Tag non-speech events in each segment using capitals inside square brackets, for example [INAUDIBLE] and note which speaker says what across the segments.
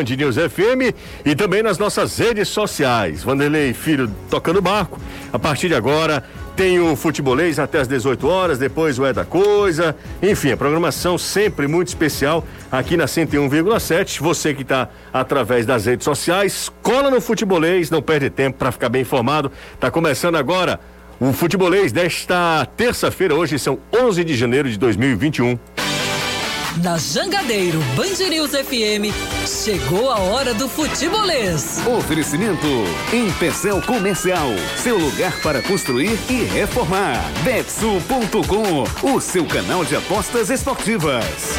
Speaker 1: Band News FM e também nas nossas redes sociais. Vanderlei Filho tocando barco. A partir de agora tem o futebolês até às 18 horas, depois o É da Coisa. Enfim, a programação sempre muito especial aqui na 101,7. Você que está através das redes sociais, cola no futebolês, não perde tempo para ficar bem informado. Tá começando agora o futebolês desta terça-feira, hoje são 11 de janeiro de 2021.
Speaker 2: Na Jangadeiro Band News FM, chegou a hora do futebolês.
Speaker 3: Oferecimento Empecel Comercial, seu lugar para construir e reformar. Betsul.com, o seu canal de apostas esportivas.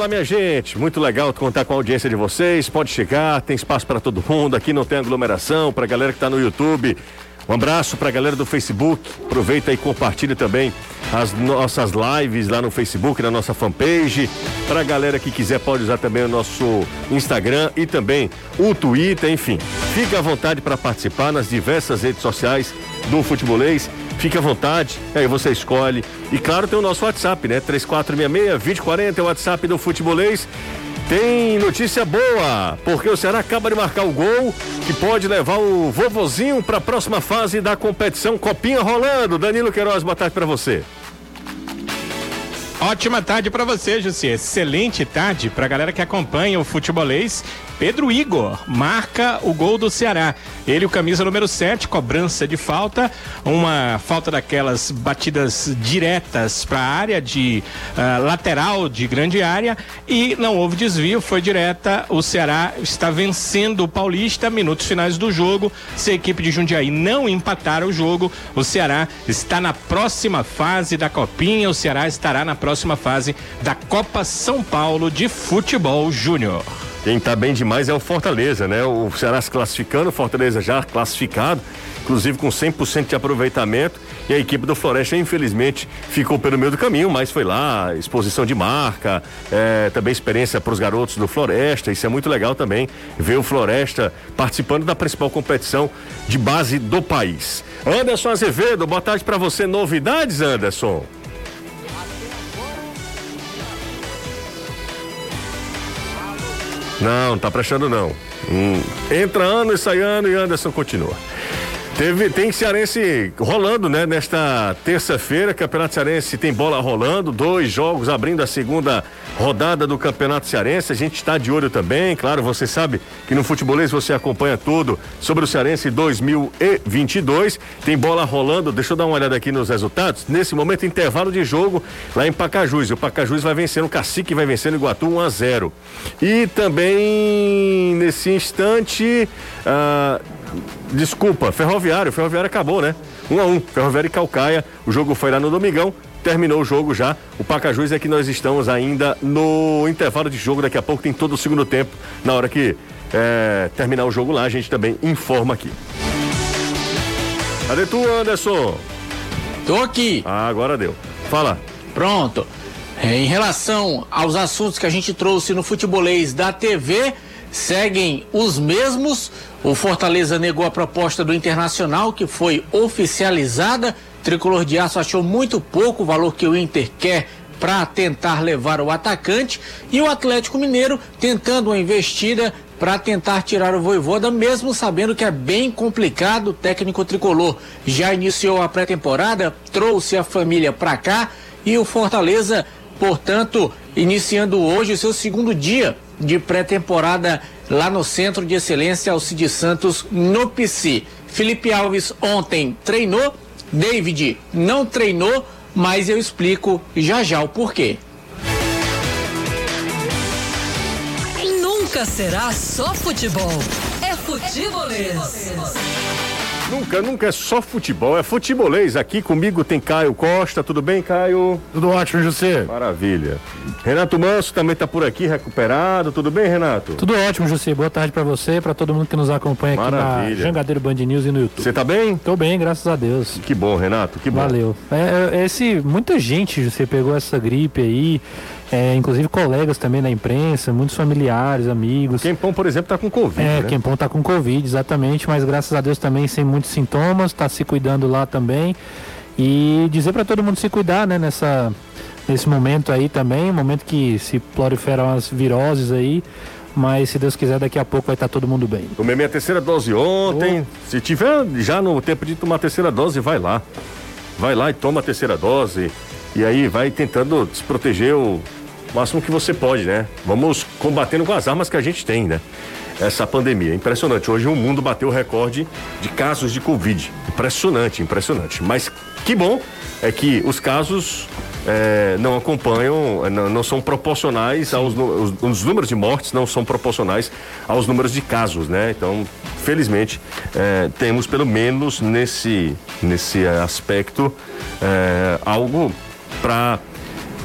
Speaker 1: Fala, minha gente. Muito legal contar com a audiência de vocês. Pode chegar, tem espaço para todo mundo. Aqui não tem aglomeração. Para a galera que está no YouTube. Um abraço para a galera do Facebook. Aproveita e compartilhe também as nossas lives lá no Facebook, na nossa fanpage. Para a galera que quiser, pode usar também o nosso Instagram e também o Twitter. Enfim, fique à vontade para participar nas diversas redes sociais do Futebolês. Fique à vontade, aí você escolhe. E claro, tem o nosso WhatsApp, né? 3466-2040 é o WhatsApp do Futebolês. Tem notícia boa, porque o Ceará acaba de marcar o gol que pode levar o vovozinho para a próxima fase da competição. Copinha rolando. Danilo Queiroz, boa tarde para você.
Speaker 4: Ótima tarde para você, Jussi. Excelente tarde para a galera que acompanha o futebolês Pedro Igor marca o gol do Ceará. Ele, o camisa número 7, cobrança de falta, uma falta daquelas batidas diretas para a área de uh, lateral de grande área e não houve desvio, foi direta. O Ceará está vencendo o Paulista, minutos finais do jogo. Se a equipe de Jundiaí não empatar o jogo, o Ceará está na próxima fase da Copinha, o Ceará estará na próxima fase da Copa São Paulo de Futebol Júnior.
Speaker 1: Quem está bem demais é o Fortaleza, né? O Ceará se classificando, o Fortaleza já classificado, inclusive com 100% de aproveitamento. E a equipe do Floresta, infelizmente, ficou pelo meio do caminho, mas foi lá, exposição de marca, é, também experiência para os garotos do Floresta. Isso é muito legal também, ver o Floresta participando da principal competição de base do país. Anderson Azevedo, boa tarde para você. Novidades, Anderson? Não, não tá prestando não. Hum. Entra ano e sai ano e Anderson continua. Teve, tem Cearense rolando, né? Nesta terça-feira, Campeonato Cearense tem bola rolando, dois jogos abrindo a segunda rodada do Campeonato Cearense. A gente está de olho também, claro, você sabe que no futebolês você acompanha tudo sobre o Cearense 2022. Tem bola rolando, deixa eu dar uma olhada aqui nos resultados. Nesse momento, intervalo de jogo lá em Pacajus. O Pacajus vai vencendo, o Cacique vai vencendo o Iguatu 1 a 0. E também nesse instante. Ah, Desculpa, Ferroviário, Ferroviário acabou, né? Um a um, Ferroviário e Calcaia, o jogo foi lá no Domingão, terminou o jogo já. O Pacajus é que nós estamos ainda no intervalo de jogo, daqui a pouco tem todo o segundo tempo, na hora que é, terminar o jogo lá, a gente também informa aqui. Cadê tu, Anderson?
Speaker 5: Tô aqui.
Speaker 1: Ah, agora deu. Fala.
Speaker 5: Pronto. É, em relação aos assuntos que a gente trouxe no futebolês da TV, seguem os mesmos. O Fortaleza negou a proposta do Internacional, que foi oficializada. O Tricolor de Aço achou muito pouco o valor que o Inter quer para tentar levar o atacante. E o Atlético Mineiro tentando uma investida para tentar tirar o Voivoda, mesmo sabendo que é bem complicado. O técnico tricolor já iniciou a pré-temporada, trouxe a família para cá e o Fortaleza, portanto, iniciando hoje o seu segundo dia de pré-temporada lá no Centro de Excelência Alcide Santos, no PC. Felipe Alves ontem treinou, David não treinou, mas eu explico já já o porquê.
Speaker 2: Nunca será só futebol. É futebolês.
Speaker 1: Nunca, nunca é só futebol, é futebolês. Aqui comigo tem Caio Costa, tudo bem, Caio?
Speaker 6: Tudo ótimo, José.
Speaker 1: Maravilha. Renato Manso também está por aqui, recuperado. Tudo bem, Renato?
Speaker 6: Tudo ótimo, José. Boa tarde para você, para todo mundo que nos acompanha Maravilha. aqui na Jangadeiro Band News e no YouTube.
Speaker 1: Você tá bem?
Speaker 6: Tô bem, graças a Deus.
Speaker 1: Que bom, Renato, que bom.
Speaker 6: Valeu. É, é esse, muita gente, José, pegou essa gripe aí é, inclusive colegas também na imprensa, muitos familiares, amigos.
Speaker 1: Quempão, por exemplo, está com Covid.
Speaker 6: É,
Speaker 1: né?
Speaker 6: Quempão está com Covid, exatamente, mas graças a Deus também sem muitos sintomas, está se cuidando lá também. E dizer para todo mundo se cuidar, né, nessa, nesse momento aí também, momento que se proliferam as viroses aí. Mas se Deus quiser, daqui a pouco vai estar todo mundo bem.
Speaker 1: Tomei minha terceira dose ontem. Oh. Se tiver já no tempo de tomar a terceira dose, vai lá. Vai lá e toma a terceira dose. E aí vai tentando se proteger o máximo que você pode, né? Vamos combatendo com as armas que a gente tem, né? Essa pandemia. Impressionante. Hoje o mundo bateu o recorde de casos de Covid. Impressionante, impressionante. Mas que bom é que os casos é, não acompanham, não, não são proporcionais aos os, os, números de mortes não são proporcionais aos números de casos, né? Então, felizmente, é, temos pelo menos nesse nesse aspecto é, algo para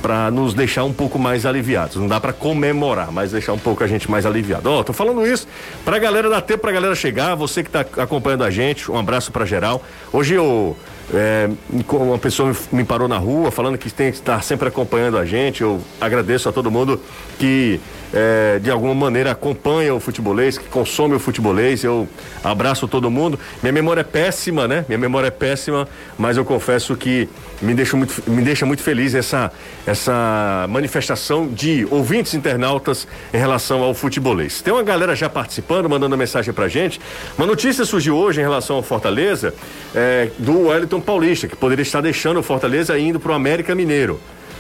Speaker 1: para nos deixar um pouco mais aliviados. Não dá para comemorar, mas deixar um pouco a gente mais aliviado. Ó, oh, tô falando isso pra galera dar tempo pra galera chegar, você que tá acompanhando a gente, um abraço para geral. Hoje eu é, uma pessoa me parou na rua falando que tem que estar sempre acompanhando a gente. Eu agradeço a todo mundo que é, de alguma maneira acompanha o futebolês, que consome o futebolês. Eu abraço todo mundo. Minha memória é péssima, né? Minha memória é péssima, mas eu confesso que me deixa muito, me deixa muito feliz essa, essa manifestação de ouvintes internautas em relação ao futebolês. Tem uma galera já participando, mandando mensagem pra gente. Uma notícia surgiu hoje em relação ao Fortaleza é, do Wellington Paulista, que poderia estar deixando o Fortaleza indo pro América Mineiro.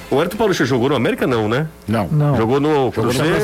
Speaker 1: O Hélio Paulista jogou no América, não, né?
Speaker 7: Não.
Speaker 6: não.
Speaker 1: Jogou no Cruzeiro.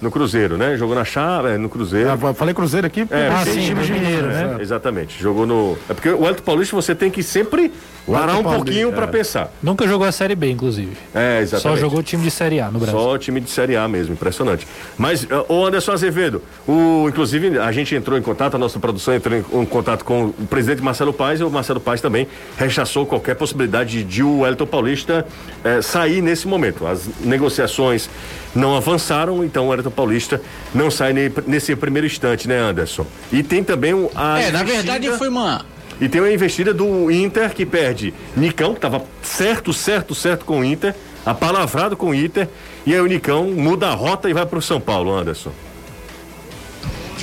Speaker 1: No Cruzeiro, né? Jogou na Chave, é, no Cruzeiro.
Speaker 7: Ah, falei Cruzeiro aqui?
Speaker 6: É, ah, sim, time de Mineiro, né?
Speaker 1: É, exatamente. Jogou no. É porque o Hélio Paulista você tem que sempre parar um pouquinho para é. pensar.
Speaker 6: Nunca jogou a Série B, inclusive.
Speaker 1: É, exatamente.
Speaker 6: Só jogou time de Série A no Brasil.
Speaker 1: Só time de Série A mesmo, impressionante. Mas, o Anderson Azevedo, o, inclusive a gente entrou em contato, a nossa produção entrou em, em contato com o presidente Marcelo Paes e o Marcelo Paes também rechaçou qualquer possibilidade de o Wellington Paulista eh, sair nesse momento. As negociações não avançaram, então o Wellington Paulista não sai nesse primeiro instante, né, Anderson? E tem também.
Speaker 5: A é, na verdade foi uma
Speaker 1: e tem uma investida do Inter que perde Nicão, que estava certo, certo, certo com o Inter, apalavrado com o Inter, e aí o Nicão muda a rota e vai para o São Paulo, Anderson.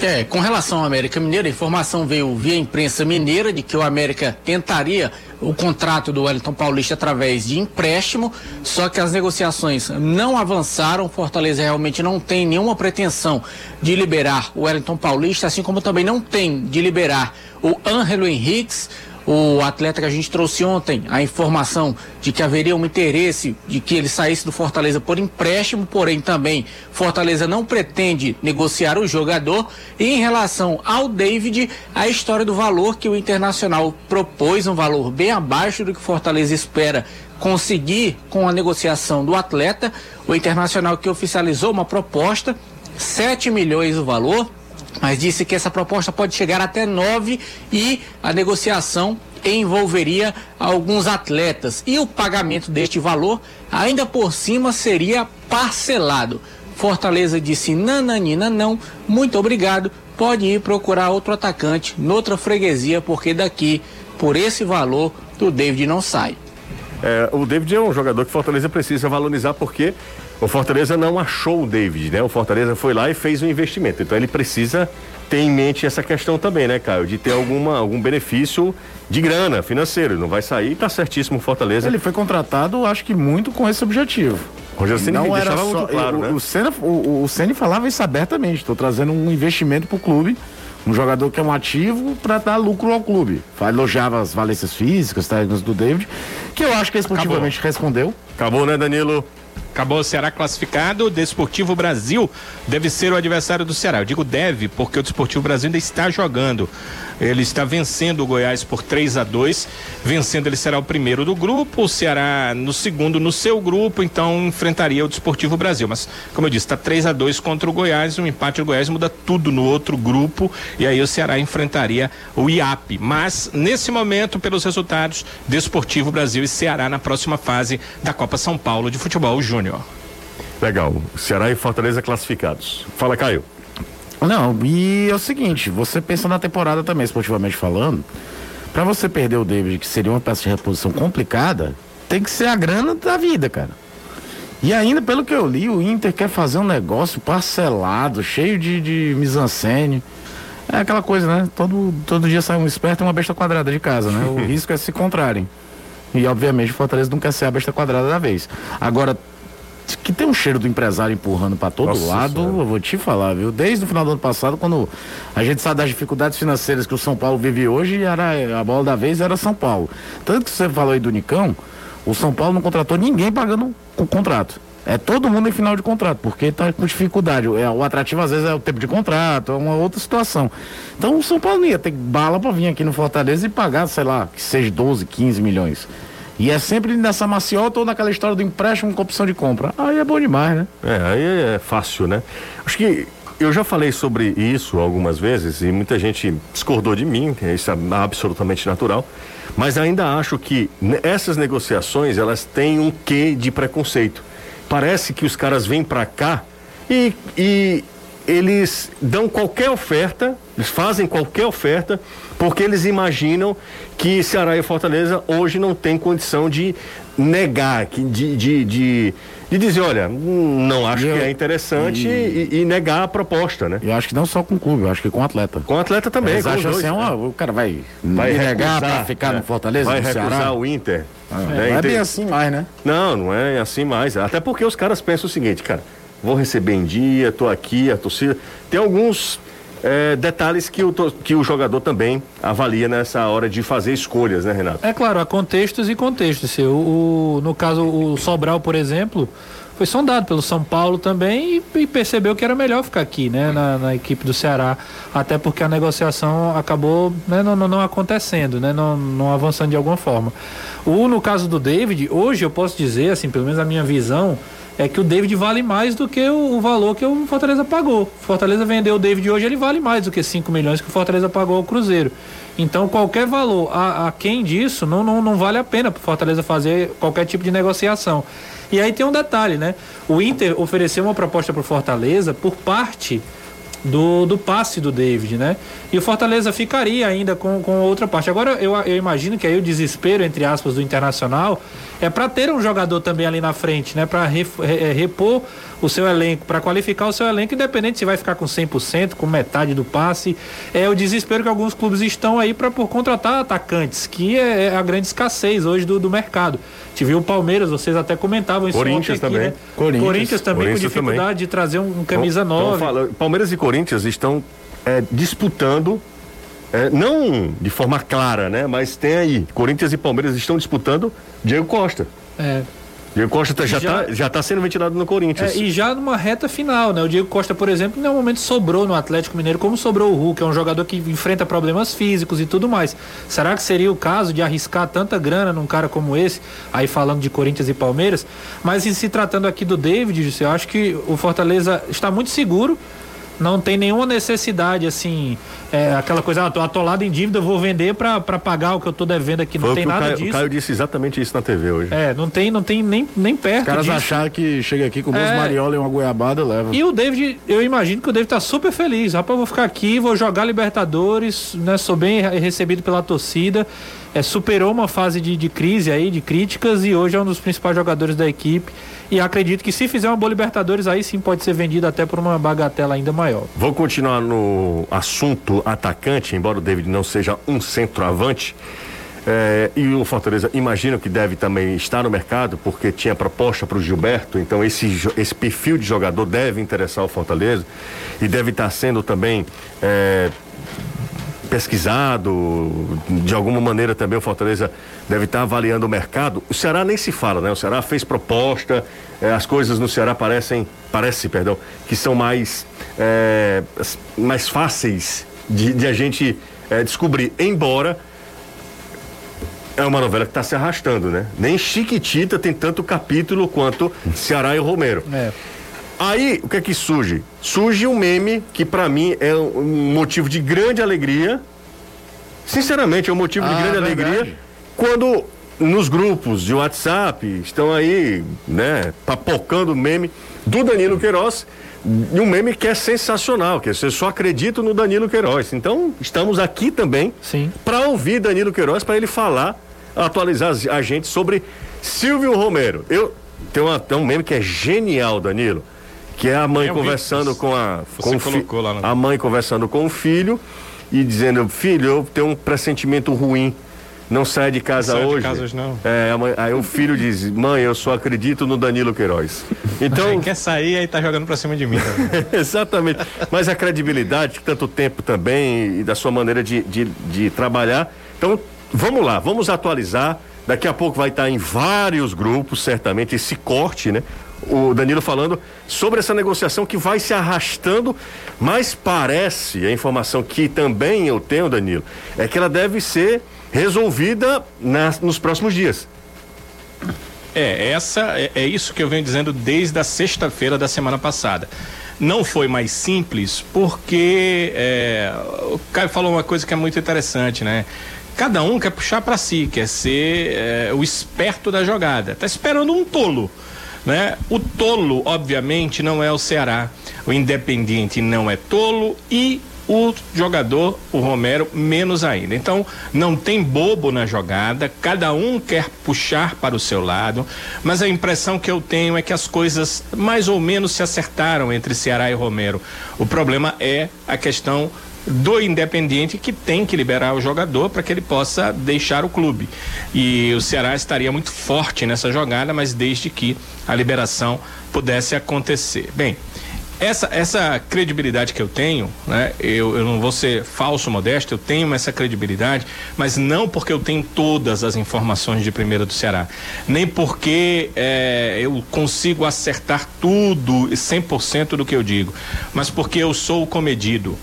Speaker 5: É, com relação ao América Mineiro, a informação veio via imprensa mineira de que o América tentaria o contrato do Wellington Paulista através de empréstimo, só que as negociações não avançaram. Fortaleza realmente não tem nenhuma pretensão de liberar o Wellington Paulista, assim como também não tem de liberar o Ângelo Henriques, o atleta que a gente trouxe ontem, a informação de que haveria um interesse de que ele saísse do Fortaleza por empréstimo, porém também Fortaleza não pretende negociar o jogador. E em relação ao David, a história do valor que o Internacional propôs, um valor bem abaixo do que Fortaleza espera conseguir com a negociação do atleta. O Internacional que oficializou uma proposta, 7 milhões o valor mas disse que essa proposta pode chegar até nove e a negociação envolveria alguns atletas e o pagamento deste valor ainda por cima seria parcelado. Fortaleza disse nananina não, muito obrigado, pode ir procurar outro atacante noutra freguesia porque daqui por esse valor o David não sai.
Speaker 1: É, o David é um jogador que Fortaleza precisa valorizar porque o Fortaleza não achou o David, né? O Fortaleza foi lá e fez um investimento. Então ele precisa ter em mente essa questão também, né, Caio? De ter alguma, algum benefício de grana financeiro. Não vai sair, tá certíssimo o Fortaleza.
Speaker 7: Ele foi contratado, acho que muito com esse objetivo.
Speaker 1: Roger Ceni
Speaker 7: não era só, muito claro, o, né? O Senna, o, o Ceni falava isso abertamente. Estou trazendo um investimento para o clube, um jogador que é um ativo para dar lucro ao clube. Elogiava as valências físicas, técnicas do David, que eu acho que esportivamente Acabou. respondeu.
Speaker 1: Acabou, né, Danilo?
Speaker 4: Acabou o Ceará classificado. O Desportivo Brasil deve ser o adversário do Ceará. Eu digo deve, porque o Desportivo Brasil ainda está jogando. Ele está vencendo o Goiás por 3 a 2 Vencendo, ele será o primeiro do grupo. O Ceará no segundo no seu grupo, então enfrentaria o Desportivo Brasil. Mas, como eu disse, está 3 a 2 contra o Goiás. Um empate do Goiás muda tudo no outro grupo. E aí o Ceará enfrentaria o IAP. Mas, nesse momento, pelos resultados, Desportivo Brasil e Ceará na próxima fase da Copa São Paulo de Futebol Júnior.
Speaker 1: Legal. Ceará e Fortaleza classificados. Fala, Caio.
Speaker 7: Não, e é o seguinte, você pensa na temporada também, esportivamente falando, para você perder o David, que seria uma peça de reposição complicada, tem que ser a grana da vida, cara. E ainda, pelo que eu li, o Inter quer fazer um negócio parcelado, cheio de, de mise-en-scène. É aquela coisa, né? Todo, todo dia sai um esperto e uma besta quadrada de casa, né? O [LAUGHS] risco é se encontrarem. E, obviamente, o Fortaleza não quer ser a besta quadrada da vez. Agora, que tem um cheiro do empresário empurrando para todo
Speaker 1: Nossa
Speaker 7: lado,
Speaker 1: Senhora.
Speaker 7: eu vou te falar, viu? Desde o final do ano passado, quando a gente sabe das dificuldades financeiras que o São Paulo vive hoje, era a bola da vez era São Paulo. Tanto que você falou aí do Nicão, o São Paulo não contratou ninguém pagando o contrato. É todo mundo em final de contrato, porque está com dificuldade. É, o atrativo às vezes é o tempo de contrato, é uma outra situação. Então o São Paulo não ia ter bala para vir aqui no Fortaleza e pagar, sei lá, que seja 12, 15 milhões. E é sempre nessa maciota ou naquela história do empréstimo com opção de compra. Aí é bom demais, né?
Speaker 1: É, aí é fácil, né? Acho que eu já falei sobre isso algumas vezes e muita gente discordou de mim, isso é absolutamente natural. Mas ainda acho que essas negociações elas têm um quê de preconceito. Parece que os caras vêm pra cá e, e eles dão qualquer oferta, eles fazem qualquer oferta, porque eles imaginam que Ceará e Fortaleza hoje não tem condição de negar, de, de, de, de dizer, olha, não acho
Speaker 7: E eu-
Speaker 1: que é interessante e, e negar a proposta, né?
Speaker 7: Eu acho que não só com o clube, eu acho que com o atleta.
Speaker 1: Com o atleta também.
Speaker 7: Eles acham assim, ó, o cara vai,
Speaker 1: vai
Speaker 7: negar pra ficar
Speaker 1: né?
Speaker 7: no Fortaleza,
Speaker 1: vai
Speaker 7: no
Speaker 1: recusar
Speaker 7: Ceará.
Speaker 1: o Inter.
Speaker 7: Ah,
Speaker 1: né?
Speaker 7: não é
Speaker 1: Inter-
Speaker 7: bem assim mais, né?
Speaker 1: Não, não é assim mais. Até porque os caras pensam o seguinte, cara, vou receber em dia, tô aqui, a torcida. Tem alguns eh, detalhes que o, que o jogador também avalia nessa hora de fazer escolhas, né, Renato?
Speaker 6: É claro, há contextos e contextos. O, o- no caso, o Sobral, por exemplo, foi sondado pelo São Paulo também e, e percebeu que era melhor ficar aqui, né, na, na equipe do Ceará. Até porque a negociação acabou né, não, não- não acontecendo, né, não, não avançando de alguma forma. O, no caso do David, hoje eu posso dizer, assim, pelo menos a minha visão, é que o David vale mais do que o, o valor que o Fortaleza pagou. O Fortaleza vendeu o David hoje, ele vale mais do que 5 milhões que o Fortaleza pagou ao Cruzeiro. Então, qualquer valor a, a quem disso não, não, não vale a pena para Fortaleza fazer qualquer tipo de negociação. E aí tem um detalhe, né? O Inter ofereceu uma proposta para Fortaleza por parte do, do passe do David, né? E o Fortaleza ficaria ainda com, com outra parte. Agora, eu, eu imagino que aí o desespero, entre aspas, do Internacional é para ter um jogador também ali na frente, né? Para repor o seu elenco, para qualificar o seu elenco, independente se vai ficar com 100%, com metade do passe. É o desespero que alguns clubes estão aí para por contratar atacantes, que é, é a grande escassez hoje do, do mercado. Tive o Palmeiras, vocês até comentavam isso
Speaker 1: Corinthians
Speaker 6: ontem aqui,
Speaker 1: também.
Speaker 6: né?
Speaker 7: Corinthians.
Speaker 6: Corinthians também
Speaker 1: Corinthians
Speaker 6: com dificuldade de trazer um, um camisa 9.
Speaker 1: fala- Palmeiras e Corinthians estão é, disputando, é, não de forma clara, né? Mas tem aí, Corinthians e Palmeiras estão disputando Diego Costa.
Speaker 6: É.
Speaker 1: Diego Costa tá- já
Speaker 6: Já-
Speaker 1: está já tá sendo ventilado no Corinthians.
Speaker 6: É, e já numa reta final, né? O Diego Costa, por exemplo, em nenhum momento sobrou no Atlético Mineiro, como sobrou o Hulk, é um jogador que enfrenta problemas físicos e tudo mais. Será que seria o caso de arriscar tanta grana num cara como esse, aí falando de Corinthians e Palmeiras? Mas em se tratando aqui do David, eu acho que o Fortaleza está muito seguro. Não tem nenhuma necessidade, assim, é, aquela coisa, ah, tô atolado em dívida, vou vender pra pra pagar o que eu tô devendo aqui. Não
Speaker 1: Foi
Speaker 6: tem
Speaker 1: que o
Speaker 6: nada
Speaker 1: Caio,
Speaker 6: disso.
Speaker 1: o Caio disse exatamente isso na TV hoje.
Speaker 6: É, não tem, não tem nem, nem perto
Speaker 7: Os caras
Speaker 6: disso.
Speaker 7: acharam que chega aqui com duas
Speaker 6: É.
Speaker 7: mariolas e uma goiabada, leva.
Speaker 6: E o David, eu imagino que o David tá super feliz. Rapaz, eu vou ficar aqui, vou jogar Libertadores, né? Sou bem re- recebido pela torcida. É, superou uma fase de, de crise aí, de críticas, e hoje é um dos principais jogadores da equipe. E acredito que se fizer uma boa Libertadores, aí sim pode ser vendido até por uma bagatela ainda maior.
Speaker 1: Vou continuar no assunto atacante, embora o David não seja um centroavante. É, e o Fortaleza imagino que deve também estar no mercado, porque tinha proposta para o Gilberto, então esse, esse perfil de jogador deve interessar o Fortaleza e deve estar sendo também é, pesquisado, de alguma maneira também o Fortaleza deve estar avaliando o mercado. O Ceará nem se fala, né? O Ceará fez proposta, eh, as coisas no Ceará parecem, parece, perdão, que são mais, eh, mais fáceis de, de a gente eh, descobrir, embora é uma novela que está se arrastando, né? Nem Chiquitita tem tanto capítulo quanto Ceará e Romero.
Speaker 6: É.
Speaker 1: Aí, o que é que surge? Surge um meme que pra mim é um motivo de grande alegria. Sinceramente, é um motivo de
Speaker 7: Ah,
Speaker 1: grande
Speaker 7: verdade.
Speaker 1: alegria quando nos grupos de WhatsApp estão aí, né, papocando o meme do Danilo Queiroz, e um meme que é sensacional, que você só acredita no Danilo Queiroz. Então, estamos aqui também
Speaker 6: Sim.
Speaker 1: para ouvir Danilo Queiroz para ele falar, atualizar a gente sobre Silvio Romero. Eu tem, uma, tem um meme que é genial, Danilo. Que é a mãe
Speaker 4: vi
Speaker 1: conversando
Speaker 4: isso.
Speaker 1: com a. Com
Speaker 4: colocou lá no-
Speaker 1: A mãe conversando com o filho e dizendo: Filho, eu tenho um pressentimento ruim. Não sai de casa
Speaker 4: Não sai de
Speaker 1: hoje.
Speaker 4: casa hoje, não.
Speaker 1: É, aí o filho diz: Mãe, eu só acredito no Danilo Queiroz. [LAUGHS] Então.
Speaker 4: Quem quer sair aí tá jogando pra cima de mim. né? [LAUGHS]
Speaker 1: Exatamente. Mas a credibilidade, tanto tempo também, e da sua maneira de, de, de trabalhar. Então, vamos lá, vamos atualizar. Daqui a pouco vai estar em vários grupos, certamente, esse corte, né? O Danilo falando sobre essa negociação que vai se arrastando, mas parece, a informação que também eu tenho, Danilo, é que ela deve ser resolvida nas, nos próximos dias.
Speaker 4: É, essa é, é isso que eu venho dizendo desde a sexta-feira da semana passada. Não foi mais simples porque é, o Caio falou uma coisa que é muito interessante, né? Cada um quer puxar para si, quer ser é, o esperto da jogada. Tá esperando um tolo, né? O tolo, obviamente, não é o Ceará. O Independiente não é tolo e o jogador, o Romero, menos ainda. Então, não tem bobo na jogada, cada um quer puxar para o seu lado, mas a impressão que eu tenho é que as coisas mais ou menos se acertaram entre Ceará e Romero. O problema é a questão do Independiente que tem que liberar o jogador para que ele possa deixar o clube. E o Ceará estaria muito forte nessa jogada, mas desde que a liberação pudesse acontecer. Bem, essa, essa credibilidade que eu tenho, né? Eu, eu não vou ser falso modesto, eu tenho essa credibilidade, mas não porque eu tenho todas as informações de primeira do Ceará, nem porque eh, eu consigo acertar tudo, 100% do que eu digo, mas porque eu sou comedido.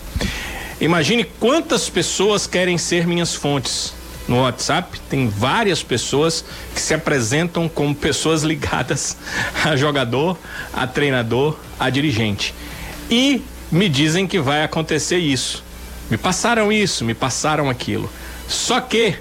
Speaker 4: Imagine quantas pessoas querem ser minhas fontes. No WhatsApp tem várias pessoas que se apresentam como pessoas [LAUGHS] ligadas a jogador, a treinador, a dirigente. E me dizem que vai acontecer isso. Me passaram isso, me passaram aquilo. Só que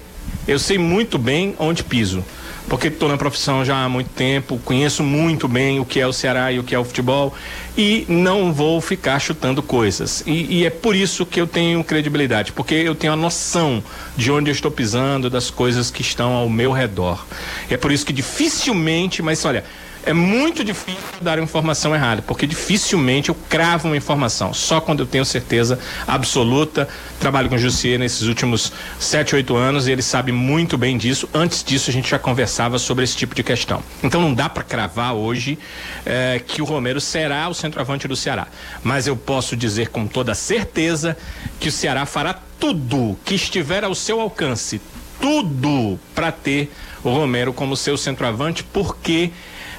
Speaker 4: eu sei muito bem onde piso. Porque estou na profissão já há muito tempo, conheço muito bem o que é o Ceará e o que é o futebol e não vou ficar chutando coisas. E, e é por isso que eu tenho credibilidade, porque eu tenho a noção de onde eu estou pisando, das coisas que estão ao meu redor. É por isso que dificilmente, mas olha, é muito difícil dar informação errada, porque dificilmente eu cravo uma informação, só quando eu tenho certeza absoluta. Trabalho com o Jussier nesses últimos sete, oito anos e ele sabe muito bem disso. Antes disso, a gente já conversava sobre esse tipo de questão. Então não dá para cravar hoje eh, que o Romero será o centroavante do Ceará. Mas eu posso dizer com toda certeza que o Ceará fará tudo que estiver ao seu alcance, tudo para ter o Romero como seu centroavante, porque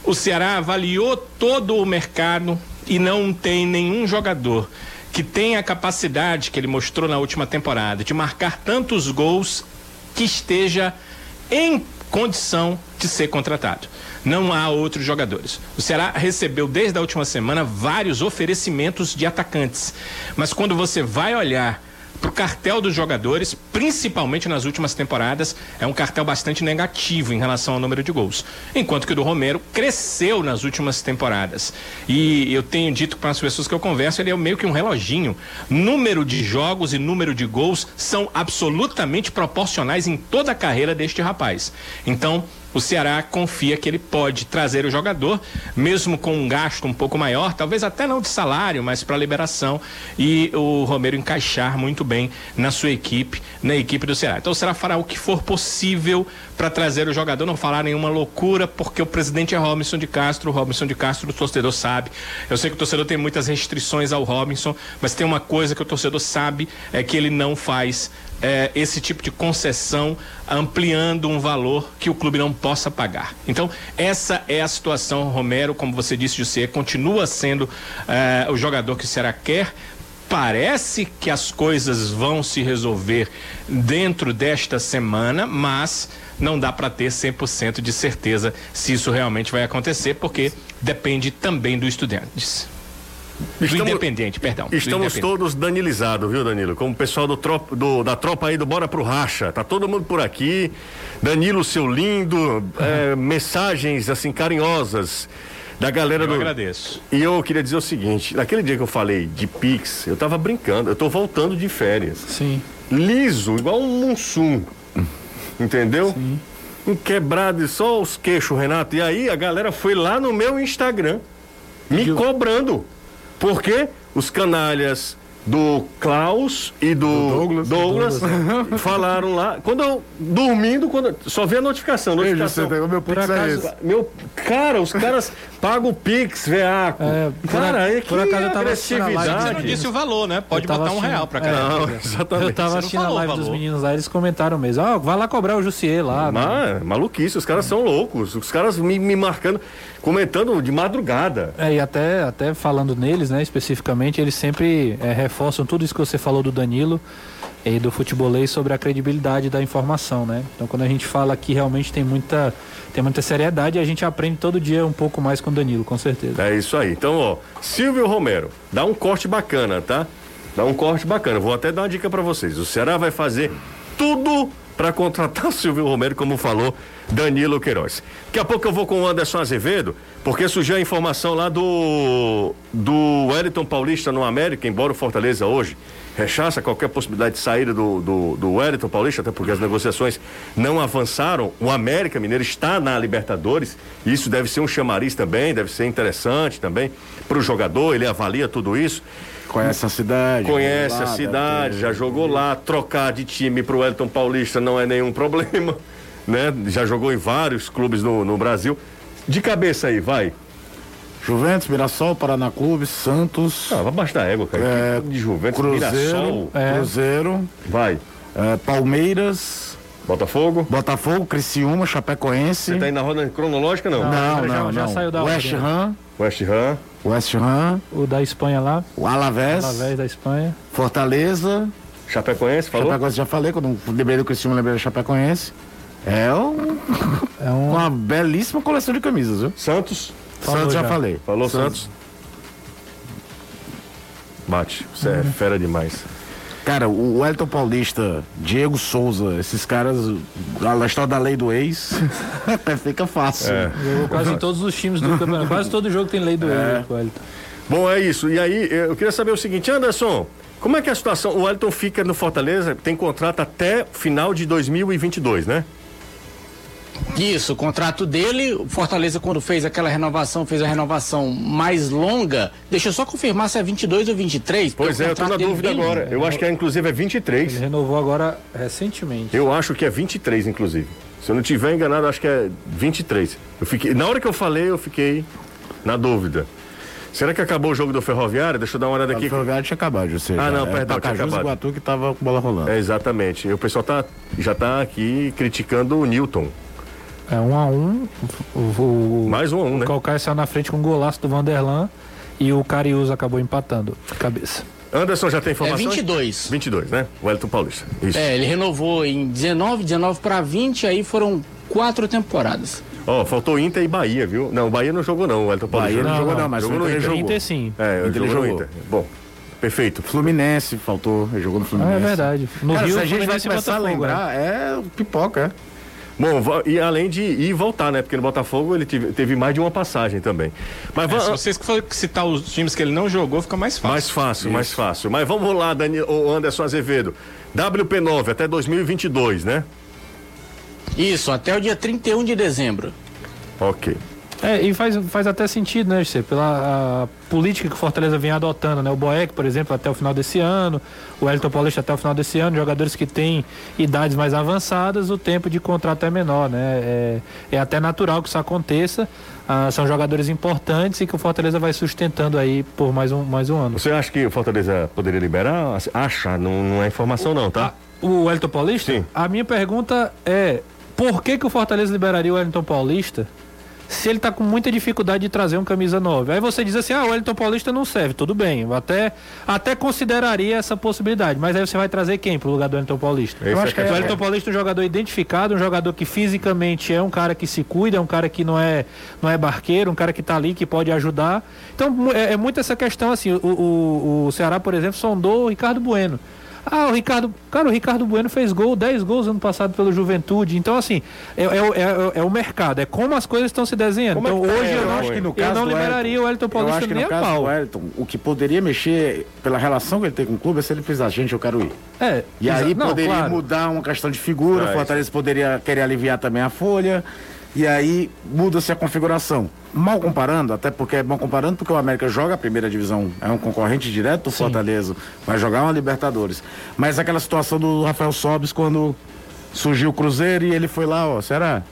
Speaker 4: o Ceará avaliou todo o mercado e não tem nenhum jogador que tenha a capacidade que ele mostrou na última temporada de marcar tantos gols que esteja em condição de ser contratado. Não há outros jogadores. O Ceará recebeu desde a última semana vários oferecimentos de atacantes, mas quando você vai olhar para o cartel dos jogadores, principalmente nas últimas temporadas, é um cartel bastante negativo em relação ao número de gols. Enquanto que o do Romero cresceu nas últimas temporadas. E eu tenho dito para as pessoas que eu converso, ele é meio que um reloginho. Número de jogos e número de gols são absolutamente proporcionais em toda a carreira deste rapaz. Então, o Ceará confia que ele pode trazer o jogador, mesmo com um gasto um pouco maior, talvez até não de salário, mas para liberação, e o Romero encaixar muito bem na sua equipe, na equipe do Ceará. Então o Ceará fará o que for possível para trazer o jogador, não falar nenhuma loucura, porque o presidente é Robinson de Castro, o Robinson de Castro, o torcedor sabe. Eu sei que o torcedor tem muitas restrições ao Robinson, mas tem uma coisa que o torcedor sabe, é que ele não faz é, esse tipo de concessão ampliando um valor que o clube não possa pagar. Então, essa é a situação. Romero, como você disse, José, continua sendo é, o jogador que o quer. Parece que as coisas vão se resolver dentro desta semana, mas não dá para ter 100% de certeza se isso realmente vai acontecer, porque depende também do estudantes.
Speaker 1: Estamos-
Speaker 4: Independente, perdão.
Speaker 1: Estamos
Speaker 4: Independente.
Speaker 1: todos danilizados, viu, Danilo? Como o pessoal do tropa- do- da tropa aí do Bora pro Racha. Tá todo mundo por aqui. Danilo, seu lindo, é, [LAUGHS] mensagens assim carinhosas da galera
Speaker 4: Eu
Speaker 1: do.
Speaker 4: agradeço.
Speaker 1: E eu queria dizer o seguinte: naquele dia que eu falei de Pix, eu tava brincando, eu tô voltando de férias.
Speaker 6: Sim.
Speaker 1: Liso, igual um munsum. Entendeu? um quebrado e só os queixos, Renato. E aí a galera foi lá no meu Instagram me cobrando. Porque os canalhas do Klaus e do,
Speaker 7: Douglas.
Speaker 1: Douglas, [LAUGHS] falaram lá. Quando eu dormindo, quando só vi a notificação. Notificação.
Speaker 7: O meu
Speaker 6: Por
Speaker 7: pix é
Speaker 6: acaso-
Speaker 7: esse.
Speaker 1: Meu, cara, os caras pagam o Pix, veaco.
Speaker 6: É,
Speaker 1: cara, é
Speaker 6: por
Speaker 1: que
Speaker 6: acaso eu tava
Speaker 4: Você não
Speaker 1: agressividade.
Speaker 4: disse o valor, né? Pode
Speaker 6: Eu tava
Speaker 4: botar um real pra
Speaker 6: é.
Speaker 4: cada.
Speaker 1: Não,
Speaker 6: Eu
Speaker 1: exatamente.
Speaker 6: tava
Speaker 4: Você não
Speaker 6: assistindo a live dos
Speaker 4: valor.
Speaker 6: meninos lá, eles comentaram mesmo. Ah, vai lá cobrar o Jussier lá. né?
Speaker 1: Mas, maluquice, os caras são loucos. Os caras me, me marcando, comentando de madrugada.
Speaker 6: É, e até, até falando neles, né, especificamente, eles sempre é, reforçam tudo isso que você falou do Danilo e do futebolês sobre a credibilidade da informação, né? Então quando a gente fala aqui realmente tem muita, tem muita seriedade e a gente aprende todo dia um pouco mais com o Danilo, com certeza.
Speaker 1: É isso aí. Então, ó, Silvio Romero, dá um corte bacana, tá? Dá um corte bacana. Vou até dar uma dica pra vocês. O Ceará vai fazer tudo pra contratar [LAUGHS] Silvio Romero, como falou Danilo Queiroz. Daqui a pouco eu vou com o Anderson Azevedo, porque surgiu a informação lá do do Wellington Paulista no América, embora o Fortaleza hoje rechaça qualquer possibilidade de saída do, do, do Wellington Paulista, até porque as negociações não avançaram. O América Mineiro está na Libertadores, e isso deve ser um chamariz também, deve ser interessante também para o jogador, ele avalia tudo isso.
Speaker 7: Conhece a cidade.
Speaker 1: Conhece
Speaker 7: lá,
Speaker 1: a cidade,
Speaker 7: ter-
Speaker 1: já jogou lá, trocar de time para o Wellington Paulista não é nenhum [LAUGHS] problema, né? Já jogou em vários clubes no, no Brasil. De cabeça aí, vai.
Speaker 7: Juventus, Mirassol, Paraná Clube, Santos,
Speaker 1: Ah, vai baixar a égua, cara.
Speaker 7: É,
Speaker 1: Que de Juventus,
Speaker 7: Cruzeiro,
Speaker 1: Mirassol.
Speaker 6: É.
Speaker 7: Cruzeiro,
Speaker 1: Vai.
Speaker 7: é, Palmeiras,
Speaker 1: Botafogo.
Speaker 7: Botafogo, Criciúma, Chapecoense.
Speaker 1: Você tá aí na roda cronológica, não?
Speaker 7: Não,
Speaker 6: já-
Speaker 7: não,
Speaker 6: já
Speaker 7: não.
Speaker 6: saiu da
Speaker 7: West
Speaker 6: ordem,
Speaker 7: Ham,
Speaker 1: West Ham.
Speaker 7: West Ham,
Speaker 6: O da Espanha lá,
Speaker 7: o Alavés,
Speaker 6: Alavés da Espanha.
Speaker 7: Fortaleza,
Speaker 1: Chapecoense, falou?
Speaker 7: Chapecoense já falei, quando lembrei do Criciúma, lembrei da Chapecoense. É um-
Speaker 6: É um
Speaker 7: uma belíssima coleção de camisas, viu?
Speaker 1: Santos.
Speaker 6: Falou
Speaker 7: Santos já,
Speaker 6: já.
Speaker 7: falei.
Speaker 1: Falou Santos. Bate. Você é fera demais.
Speaker 7: Cara, o Wellington Paulista, Diego Souza, esses caras, a história da lei do ex, até [LAUGHS] fica fácil.
Speaker 1: É.
Speaker 6: jogou quase em todos os times do campeonato. Quase todo jogo tem lei do é. Wellington.
Speaker 1: Bom, é isso. E aí, eu queria saber o seguinte, Anderson, como é que é a situação? O Wellington fica no Fortaleza, tem contrato até final de 2022, né?
Speaker 5: Isso, o contrato dele, o Fortaleza quando fez aquela renovação, fez a renovação mais longa. Deixa eu só confirmar se é 22 ou 23. porque
Speaker 1: Pois
Speaker 5: o
Speaker 1: é, eu tô na dúvida agora. Eu acho que é, inclusive é 23.
Speaker 6: Ele renovou agora recentemente.
Speaker 1: Eu acho que é 23, inclusive. Se eu não tiver enganado, acho que é 23. Eu fiquei, na hora que eu falei, eu fiquei na dúvida. Será que acabou o jogo do Ferroviário? Deixa eu dar uma olhada
Speaker 7: O
Speaker 1: aqui.
Speaker 7: Ferroviário tinha acabado, ou seja,
Speaker 1: Ah, não,
Speaker 7: é
Speaker 1: perdão, tinha
Speaker 7: Pacajus e
Speaker 1: acabado.
Speaker 7: Iguatu que tava com bola rolando.
Speaker 1: É, exatamente. E o pessoal tá, já tá aqui criticando o Newton.
Speaker 6: É um a um. O, o,
Speaker 1: Mais um a um, né?
Speaker 6: o Calcaia saiu na frente com um golaço do Vanderlan e o Carius acabou empatando de cabeça.
Speaker 1: Anderson já tem
Speaker 5: É
Speaker 1: informações?
Speaker 5: 22.
Speaker 1: 22, né? Wellington Paulista. Isso.
Speaker 5: É, ele renovou em 19, 19 para 20, aí foram quatro temporadas.
Speaker 1: Ó, faltou Inter e Bahia, viu? Não, o Bahia não jogou não, o Wellington Paulista.
Speaker 7: Bahia não,
Speaker 6: Não,
Speaker 7: jogou
Speaker 6: não,
Speaker 7: mas
Speaker 1: jogou
Speaker 7: o
Speaker 1: no
Speaker 7: Inter
Speaker 1: Inter.
Speaker 7: jogou.
Speaker 6: Inter sim.
Speaker 1: É, ele
Speaker 7: Inter
Speaker 1: jogou no
Speaker 7: jogou.
Speaker 1: Inter. Bom, perfeito.
Speaker 7: Fluminense faltou, jogou no
Speaker 6: Ah,
Speaker 7: Fluminense.
Speaker 6: é verdade. No
Speaker 7: Cara,
Speaker 6: Rio,
Speaker 7: se a gente vai
Speaker 6: Fluminense e
Speaker 7: começar a lembrar, é pipoca, é.
Speaker 1: Bom, e além de ir e voltar, né? Porque no Botafogo ele teve mais de uma passagem também. Mas
Speaker 4: É, se vocês citar os times que ele não jogou, fica mais fácil.
Speaker 1: Mais fácil, mais fácil. Mas vamos lá, Dani, o Anderson Azevedo. WP9 até 2022, né?
Speaker 5: Isso, até o dia 31 de dezembro.
Speaker 1: Ok.
Speaker 6: É, e faz, faz até sentido, né, José? Pela política que o Fortaleza vem adotando, né? O Boeck, por exemplo, até o final desse ano, o Elton Paulista até o final desse ano, jogadores que têm idades mais avançadas, o tempo de contrato é menor, né? É, é até natural que isso aconteça. Ah, são jogadores importantes e que o Fortaleza vai sustentando aí por mais um, mais um ano.
Speaker 1: Você acha que o Fortaleza poderia liberar? Acha, não, não é informação não, tá?
Speaker 6: O Wellington Paulista?
Speaker 1: Sim.
Speaker 6: A minha pergunta é: por que, que o Fortaleza liberaria o Wellington Paulista se ele tá com muita dificuldade de trazer um camisa 9? Aí você diz assim: ah, o Wellington Paulista não serve. Tudo bem, eu até, até consideraria essa possibilidade. Mas aí você vai trazer quem pro lugar do Wellington Paulista? Eu
Speaker 1: é
Speaker 6: acho que
Speaker 1: que é
Speaker 6: o Wellington Paulista é um jogador identificado, um jogador que fisicamente é um cara que se cuida, é um cara que não é, não é barqueiro, um cara que tá ali, que pode ajudar. Então é, é muito essa questão assim: o, o, o Ceará, por exemplo, sondou o Ricardo Bueno. Ah, o Ricardo. Cara, o Ricardo Bueno fez gol, 10 gols ano passado pelo Juventude. Então, assim, é, é, é, é o mercado, é como as coisas estão se desenhando.
Speaker 7: Como é
Speaker 6: então,
Speaker 7: tá?
Speaker 6: hoje eu,
Speaker 7: Eu
Speaker 6: não,
Speaker 7: acho que no
Speaker 6: eu
Speaker 7: caso
Speaker 6: não
Speaker 7: do
Speaker 6: liberaria o Elton
Speaker 7: Eu
Speaker 6: Paulista
Speaker 7: acho que
Speaker 6: nem
Speaker 7: no
Speaker 6: a
Speaker 7: caso do
Speaker 6: pau.
Speaker 7: Wellington, o que poderia mexer pela relação que ele tem com o clube é se ele fizer, gente, eu quero ir.
Speaker 6: É,
Speaker 7: E aí
Speaker 6: não,
Speaker 7: poderia
Speaker 6: claro.
Speaker 7: mudar uma questão de figura, o Fortaleza poderia querer aliviar também a folha. E aí muda-se a configuração. Mal comparando, até porque é bom comparando, porque o América joga a primeira divisão, é um concorrente direto do Fortaleza, vai jogar uma Libertadores. Mas aquela situação do Rafael Sobis quando surgiu o Cruzeiro e ele foi lá, ó, será?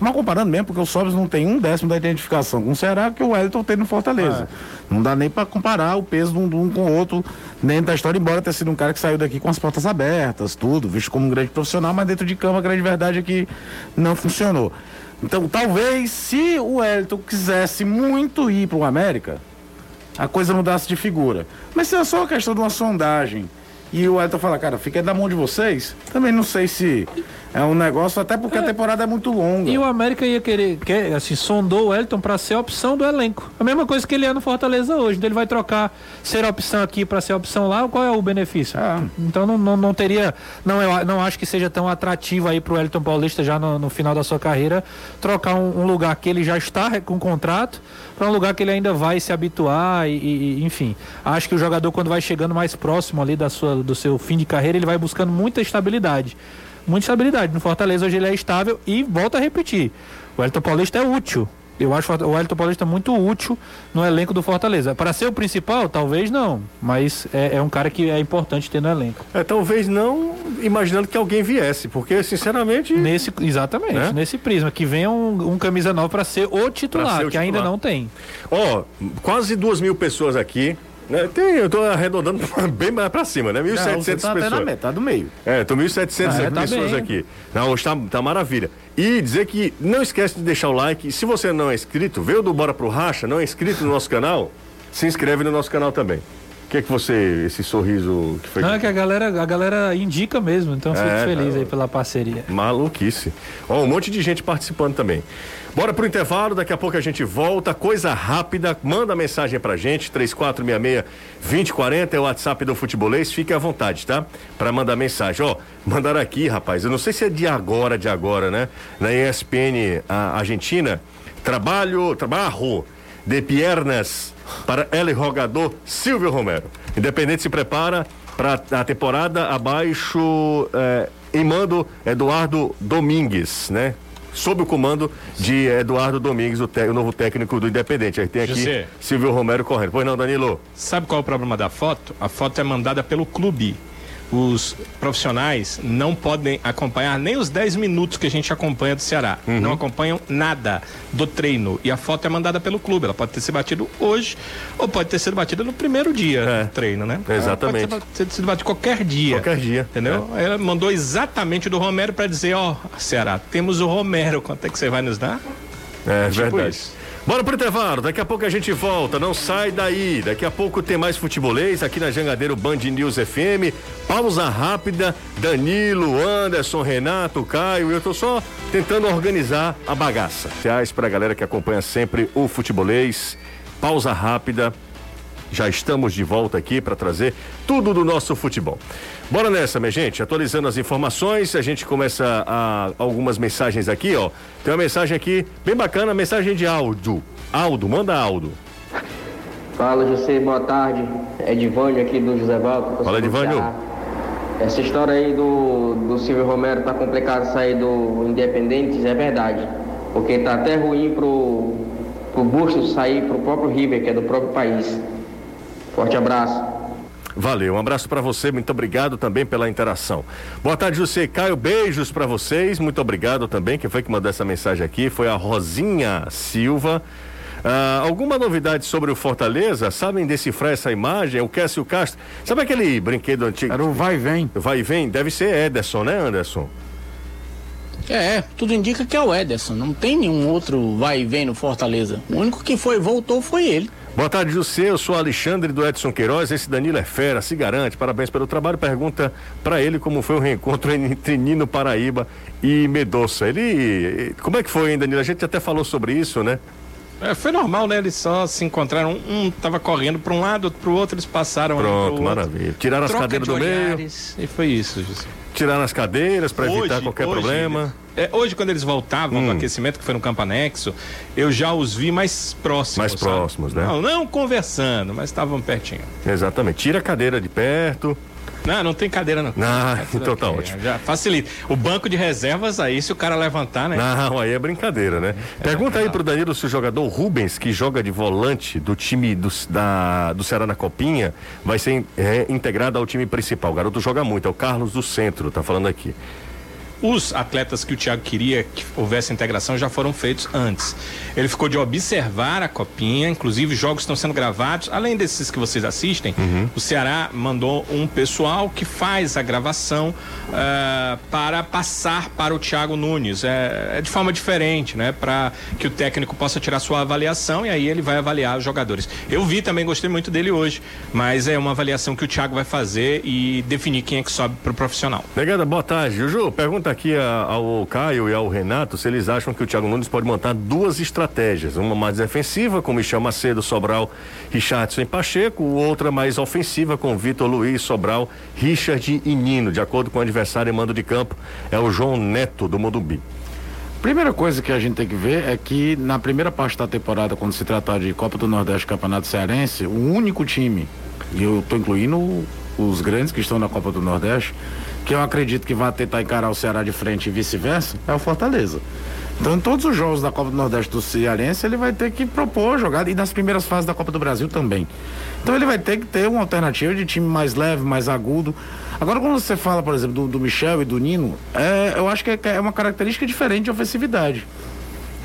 Speaker 7: Mal comparando mesmo, porque o Sobis não tem um décimo da identificação com o Ceará que o Wellington tem no Fortaleza. Não dá nem para comparar o peso de um, de um com o outro dentro da história, embora tenha sido um cara que saiu daqui com as portas abertas, tudo, visto como um grande profissional, mas dentro de campo a grande verdade é que não funcionou. Então, talvez, se o Wellington quisesse muito ir para o América, a coisa mudasse de figura. Mas se é só uma questão de uma sondagem e o Elton fala, cara, fica na mão de vocês, também não sei se é um negócio, até porque a temporada é muito longa.
Speaker 6: E o América ia querer, quer, assim, sondou o Elton para ser a opção do elenco. A mesma coisa que ele é no Fortaleza hoje. Então ele vai trocar ser opção aqui para ser opção lá. Qual é o benefício?
Speaker 7: Ah.
Speaker 6: Então não, não, não teria. Não, eu não acho que seja tão atrativo aí pro Elton Paulista já no, no final da sua carreira trocar um, um lugar que ele já está com contrato para um lugar que ele ainda vai se habituar e, e- e, enfim. Acho que o jogador quando vai chegando mais próximo ali da sua, do seu fim de carreira ele vai buscando muita estabilidade muita estabilidade. No Fortaleza hoje ele é estável e volta a repetir. O Elton Paulista é útil. Eu acho o Elton Paulista muito útil no elenco do Fortaleza. Para ser o principal, talvez não. Mas é, é um cara que é importante ter no elenco.
Speaker 1: É, talvez não imaginando que alguém viesse, porque, sinceramente.
Speaker 6: Nesse, exatamente,
Speaker 1: Né?
Speaker 6: nesse prisma. Que venha um, um camisa nova para ser o titular,
Speaker 1: ser o
Speaker 6: que ainda
Speaker 1: titular.
Speaker 6: não tem.
Speaker 1: Ó, quase duas mil pessoas aqui. Né? Tem, eu tô arredondando [LAUGHS] bem mais pra cima, né?
Speaker 7: Não,
Speaker 1: 1.700
Speaker 7: você tá até na
Speaker 1: pessoas.
Speaker 7: meta, tá do meio.
Speaker 1: É, tô 1.700
Speaker 6: Ah, tá
Speaker 1: pessoas
Speaker 6: bem.
Speaker 1: aqui. Não, hoje tá, tá maravilha. E dizer que não esquece de deixar o like. Se você não é inscrito, veio do Bora pro Racha, não é inscrito no nosso canal, se inscreve no nosso canal também. O que é que você, esse sorriso que foi?
Speaker 6: Não, é que a galera, a galera indica mesmo. Então eu fico
Speaker 1: É,
Speaker 6: feliz
Speaker 1: não.
Speaker 6: aí pela parceria.
Speaker 1: Maluquice. Ó, um monte de gente participando também. Bora pro intervalo, daqui a pouco a gente volta. Coisa rápida, manda mensagem pra gente, 3466-2040 é o WhatsApp do Futebolês, fique à vontade, tá? Pra mandar mensagem. Ó, mandaram aqui, rapaz, eu não sei se é de agora, de agora, né? Na ESPN a Argentina, trabalho, trabalho de piernas para el jogador Silvio Romero. Independente se prepara para a temporada abaixo eh, em mando Eduardo Domingues, né? Sob o comando de Eduardo Domingues, o, te- o novo técnico do Independente. Aí tem aqui
Speaker 4: José.
Speaker 1: Silvio Romero correndo. Pois não, Danilo?
Speaker 4: Sabe qual é o problema da foto? A foto é mandada pelo clube. Os profissionais não podem acompanhar nem os 10 minutos que a gente acompanha do Ceará. Não acompanham nada do treino. E a foto é mandada pelo clube. Ela pode ter sido batida hoje ou pode ter sido batida no primeiro dia
Speaker 1: É.
Speaker 4: do treino, né?
Speaker 1: Exatamente.
Speaker 4: Ela pode ter sido batida qualquer dia.
Speaker 1: Qualquer dia.
Speaker 4: Entendeu? Aí Ela mandou exatamente do Romero para dizer: Ó, Ceará, temos o Romero. Quanto é que você vai nos dar?
Speaker 1: É
Speaker 4: Tipo
Speaker 1: verdade.
Speaker 4: isso.
Speaker 1: Bora pro intervalo, daqui a pouco a gente volta, não sai daí. Daqui a pouco tem mais futebolês aqui na Jangadeiro Band News FM. Pausa rápida, Danilo, Anderson, Renato, Caio. Eu tô só tentando organizar a bagaça. Reais pra galera que acompanha sempre o futebolês. Pausa rápida. Já estamos de volta aqui para trazer tudo do nosso futebol. Bora nessa, minha gente. Atualizando as informações, a gente começa a, algumas mensagens aqui, ó. Tem uma mensagem aqui bem bacana, mensagem de áudio. Aldo, manda Aldo.
Speaker 8: Fala, José, boa tarde. É Edivânio aqui do José Valco.
Speaker 1: Fala, Edivânio.
Speaker 8: Essa história aí do, do Silvio Romero tá complicado sair do Independentes, é verdade. Porque tá até ruim pro, pro Bustos sair pro próprio River, que é do próprio país. Forte abraço.
Speaker 1: Valeu, um abraço para você, muito obrigado também pela interação. Boa tarde, José Caio, beijos para vocês, muito obrigado também. Quem foi que mandou essa mensagem aqui foi a Rosinha Silva. Ah, alguma novidade sobre o Fortaleza? Sabem decifrar essa imagem? O Cássio Castro. Sabe aquele brinquedo antigo?
Speaker 7: Era o vai e vem.
Speaker 1: Vai e vem? Deve ser Ederson, né, Anderson?
Speaker 5: É, tudo indica que é o Ederson. Não tem nenhum outro vai e vem no Fortaleza. O único que foi voltou foi ele.
Speaker 1: Boa tarde, José. Eu sou Alexandre do Edson Queiroz. Esse Danilo é fera, se garante. Parabéns pelo trabalho. Pergunta para ele como foi o reencontro entre Nino Paraíba e Medoça. Ele. Como é que foi, hein, Danilo? A gente até falou sobre isso, né?
Speaker 4: É, foi normal, né? Eles só se encontraram. Um, um tava correndo para um lado, outro pro outro, eles passaram
Speaker 1: Pronto,
Speaker 4: outro.
Speaker 1: maravilha. Tiraram as
Speaker 4: Troca
Speaker 1: cadeiras
Speaker 4: de
Speaker 1: do meio,
Speaker 4: olhares, E foi isso, José.
Speaker 1: tiraram as cadeiras para evitar qualquer
Speaker 4: hoje
Speaker 1: problema.
Speaker 4: eles- é, hoje, quando eles voltavam
Speaker 1: Hum.
Speaker 4: do aquecimento, que foi no campo anexo, eu já os vi mais próximos.
Speaker 1: Mais
Speaker 4: sabe?
Speaker 1: próximos, né?
Speaker 4: Não, não conversando, mas estavam pertinho.
Speaker 1: Exatamente. Tira a cadeira de perto.
Speaker 4: Não, não tem cadeira não.
Speaker 1: Ah, então tá ótimo.
Speaker 4: Já facilita. O banco de reservas aí, se o cara levantar, né?
Speaker 1: Não, aí é brincadeira, né? Pergunta aí pro Danilo se o jogador Rubens, que joga de volante do time do, da, do Ceará na Copinha, vai ser é, integrado ao time principal. O garoto joga muito, é o Carlos do Centro, tá falando aqui.
Speaker 4: Os atletas que o Thiago queria que houvesse integração já foram feitos antes. Ele ficou de observar a copinha, inclusive jogos estão sendo gravados. Além desses que vocês assistem, o Ceará mandou um pessoal que faz a gravação ah, para passar para o Thiago Nunes. É, é de forma diferente, né? Para que o técnico possa tirar sua avaliação e aí ele vai avaliar os jogadores. Eu vi também, gostei muito dele hoje, mas é uma avaliação que o Thiago vai fazer e definir quem é que sobe para o profissional.
Speaker 1: Negada, boa tarde. Juju, pergunta aqui a- ao Caio e ao Renato se eles acham que o Thiago Nunes pode montar duas estratégias. Uma mais defensiva, com Michel Macedo, Sobral, Richardson e Pacheco. Outra mais ofensiva, com Vitor Luiz, Sobral, Richard e Nino. De acordo com o adversário e mando de campo, é o João Neto, do Modumbi.
Speaker 7: Primeira coisa que a gente tem que ver é que na primeira parte da temporada, quando se tratar de Copa do Nordeste Campeonato Cearense, o único time, e eu estou incluindo os grandes que estão na Copa do Nordeste, que eu acredito que vai tentar encarar o Ceará de frente e vice-versa, é o Fortaleza. Então, em todos os jogos da Copa do Nordeste do Cearense, ele vai ter que propor jogada, e nas primeiras fases da Copa do Brasil também. Então, ele vai ter que ter uma alternativa de time mais leve, mais agudo. Agora, quando você fala, por exemplo, do, do Michel e do Nino, é, eu acho que é, é uma característica diferente de ofensividade.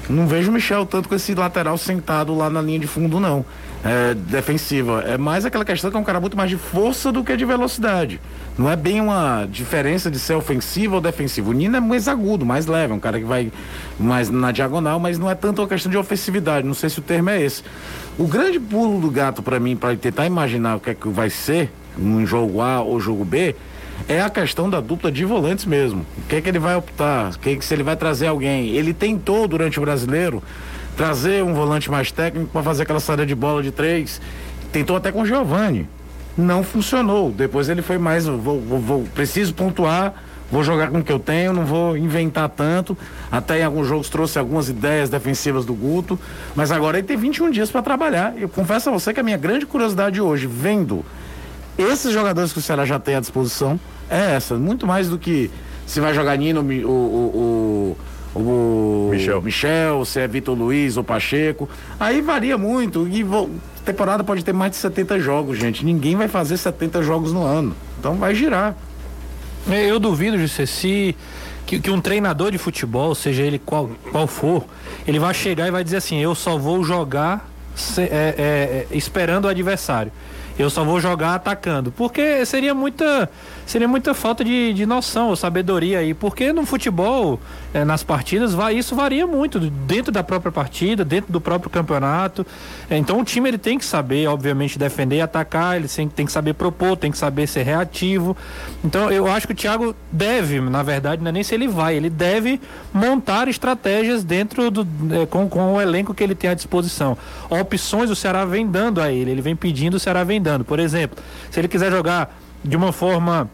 Speaker 7: Não vejo o Michel tanto com esse lateral sentado lá na linha de fundo, não. É, defensiva. É mais aquela questão que é um cara muito mais de força do que de velocidade. Não é bem uma diferença de ser ofensivo ou defensivo. O Nino é mais agudo, mais leve, é um cara que vai mais na diagonal, mas não é tanto uma questão de ofensividade. Não sei se o termo é esse. O grande pulo do gato para mim, para tentar imaginar o que é que vai ser num jogo A ou jogo B, é a questão da dupla de volantes mesmo. O que é que ele vai optar? É que se ele vai trazer alguém? Ele tentou durante o brasileiro trazer um volante mais técnico para fazer aquela saída de bola de três. Tentou até com o Giovani. Não funcionou. Depois ele foi mais, vou, vou- vou- preciso pontuar, vou jogar com o que eu tenho, não vou inventar tanto. Até em alguns jogos trouxe algumas ideias defensivas do Guto, mas agora ele tem 21 dias para trabalhar. Eu confesso a você que a minha grande curiosidade hoje, vendo esses jogadores que o Ceará já tem à disposição é essa, muito mais do que se vai jogar Nino, o, o, o, o
Speaker 1: Michel.
Speaker 7: Michel, se é Vitor Luiz ou Pacheco. Aí varia muito. E vo- temporada pode ter mais de 70 jogos, gente. Ninguém vai fazer 70 jogos no ano. Então vai girar.
Speaker 6: Eu duvido, José, se que, que um treinador de futebol, seja ele qual, qual for, ele vai chegar e vai dizer assim: eu só vou jogar se- é, é, é, esperando o adversário. Eu só vou jogar atacando. Porque seria muita, seria muita falta de, de noção ou sabedoria aí. Porque no futebol, é, nas partidas, vai, isso varia muito dentro da própria partida, dentro do próprio campeonato. É, então o time ele tem que saber, obviamente, defender e atacar, ele tem, tem que saber propor, tem que saber ser reativo. Então eu acho que o Thiago deve, na verdade, não é nem se ele vai, ele deve montar estratégias dentro do. é, com, com o elenco que ele tem à disposição. Opções o Ceará vem dando a ele, ele vem pedindo, o Ceará vem dando. Por exemplo, se ele quiser jogar de uma forma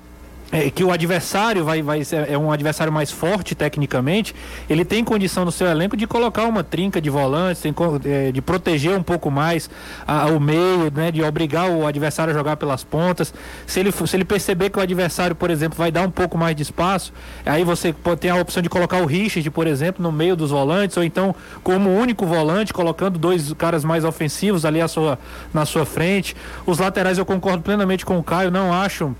Speaker 6: é, que o adversário vai, vai é um adversário mais forte tecnicamente, ele tem condição no seu elenco de colocar uma trinca de volantes, tem é, de proteger um pouco mais a- o meio, né, de obrigar o adversário a jogar pelas pontas. Se ele, se ele perceber que o adversário, por exemplo, vai dar um pouco mais de espaço, aí você pode ter a opção de colocar o Richard, por exemplo, no meio dos volantes, ou então como único volante, colocando dois caras mais ofensivos ali à sua, na sua frente. Os laterais eu concordo plenamente com o Caio, não acho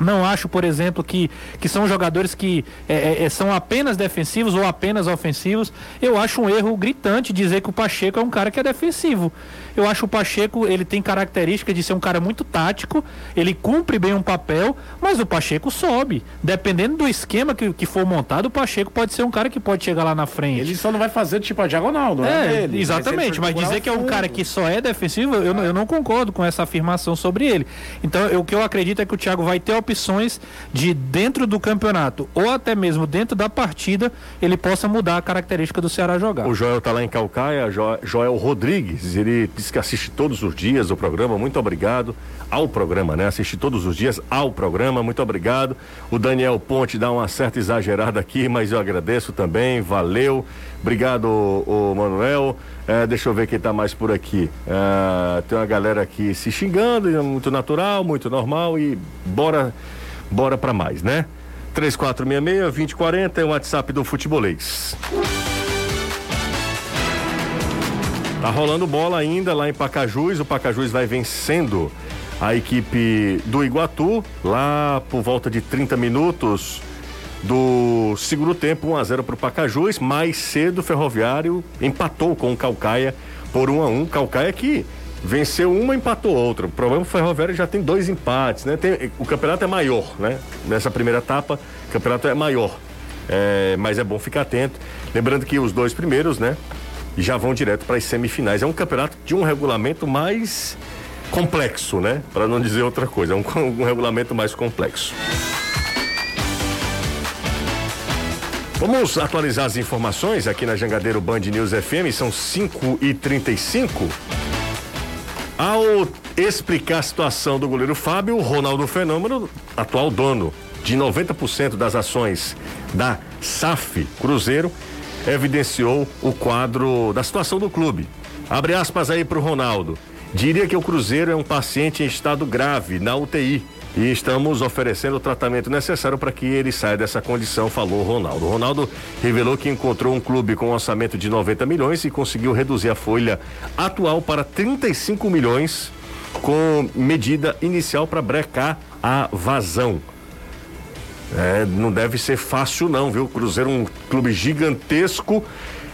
Speaker 6: não acho, por exemplo, que, que são jogadores que é, é, são apenas defensivos ou apenas ofensivos. Eu acho um erro gritante dizer que o Pacheco é um cara que é defensivo. Eu acho o Pacheco, ele tem característica de ser um cara muito tático, ele cumpre bem um papel, mas o Pacheco sobe. Dependendo do esquema que, que for montado, o Pacheco pode ser um cara que pode chegar lá na frente.
Speaker 7: Ele só não vai fazer tipo a diagonal, não é?
Speaker 6: É,
Speaker 7: dele.
Speaker 6: exatamente, mas dizer que é um cara que só é defensivo, eu, não- eu não concordo com essa afirmação sobre ele. Então, eu- o que eu acredito é que o Thiago vai ter opção opções de dentro do campeonato ou até mesmo dentro da partida ele possa mudar a característica do Ceará jogar.
Speaker 1: O Joel tá lá em Calcaia, Jo- Joel Rodrigues, ele diz que assiste todos os dias o programa, muito obrigado ao programa, né? Assiste todos os dias ao programa, muito obrigado. O Daniel Ponte dá uma certa exagerada aqui, mas eu agradeço também, valeu. Obrigado, o, Manuel. É, deixa eu ver quem tá mais por aqui. É, tem uma galera aqui se xingando, é muito natural, muito normal e bora, bora pra mais, né? 3466-2040 é o WhatsApp do Futebolês. Tá rolando bola ainda lá em Pacajus. O Pacajus vai vencendo a equipe do Iguatu lá por volta de 30 minutos do segundo tempo, 1 a 0 para o Pacajus. Mais cedo, o Ferroviário empatou com o Calcaia por 1 a 1. Calcaia que venceu uma, empatou outra. O problema é o Ferroviário já tem dois empates, né? Tem- o campeonato é maior, né? Nessa primeira etapa, o campeonato é maior. É, mas é bom ficar atento. Lembrando que os dois primeiros, né? Já vão direto para as semifinais. É um campeonato de um regulamento mais complexo, né? Para não dizer outra coisa. É um, [LAUGHS] um regulamento mais complexo. Vamos atualizar as informações aqui na Jangadeiro Band News FM, são 5 e 35 Ao explicar a situação do goleiro Fábio, Ronaldo Fenômeno, atual dono de 90% das ações da SAF Cruzeiro, evidenciou o quadro da situação do clube. Abre aspas aí para o Ronaldo. Diria que o Cruzeiro é um paciente em estado grave na UTI e estamos oferecendo o tratamento necessário para que ele saia dessa condição, falou Ronaldo. Ronaldo revelou que encontrou um clube com um orçamento de 90 milhões e conseguiu reduzir a folha atual para 35 milhões com medida inicial para brecar a vazão. É, não deve ser fácil não, viu? Cruzeiro um clube gigantesco,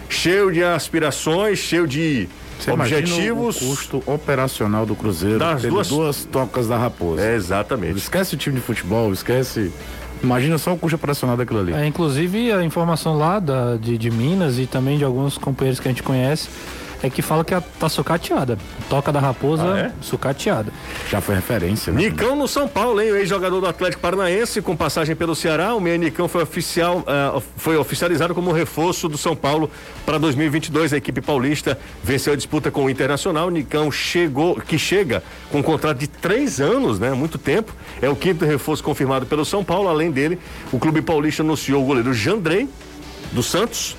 Speaker 1: cheio de aspirações, cheio de
Speaker 7: Você
Speaker 1: objetivos.
Speaker 7: O custo operacional do Cruzeiro.
Speaker 1: Das duas-
Speaker 7: duas tocas da Raposa.
Speaker 1: É, exatamente.
Speaker 7: Esquece o time de futebol, esquece. Imagina só o custo operacional daquilo ali.
Speaker 6: É, inclusive a informação lá da, de, de Minas e também de alguns companheiros que a gente conhece é que fala que a, tá sucateada. Toca da raposa
Speaker 1: Ah, é?
Speaker 6: sucateada.
Speaker 7: Já foi referência, né?
Speaker 1: Nicão no São Paulo, hein? O ex-jogador do Atlético Paranaense, com passagem pelo Ceará. O meia Nicão foi, oficial, ah, foi oficializado como reforço do São Paulo para 2022. A equipe paulista venceu a disputa com o Internacional. Nicão chegou, que chega com um contrato de três anos, né? Muito tempo. É o quinto reforço confirmado pelo São Paulo. Além dele, o clube paulista anunciou o goleiro Jandrei, do Santos.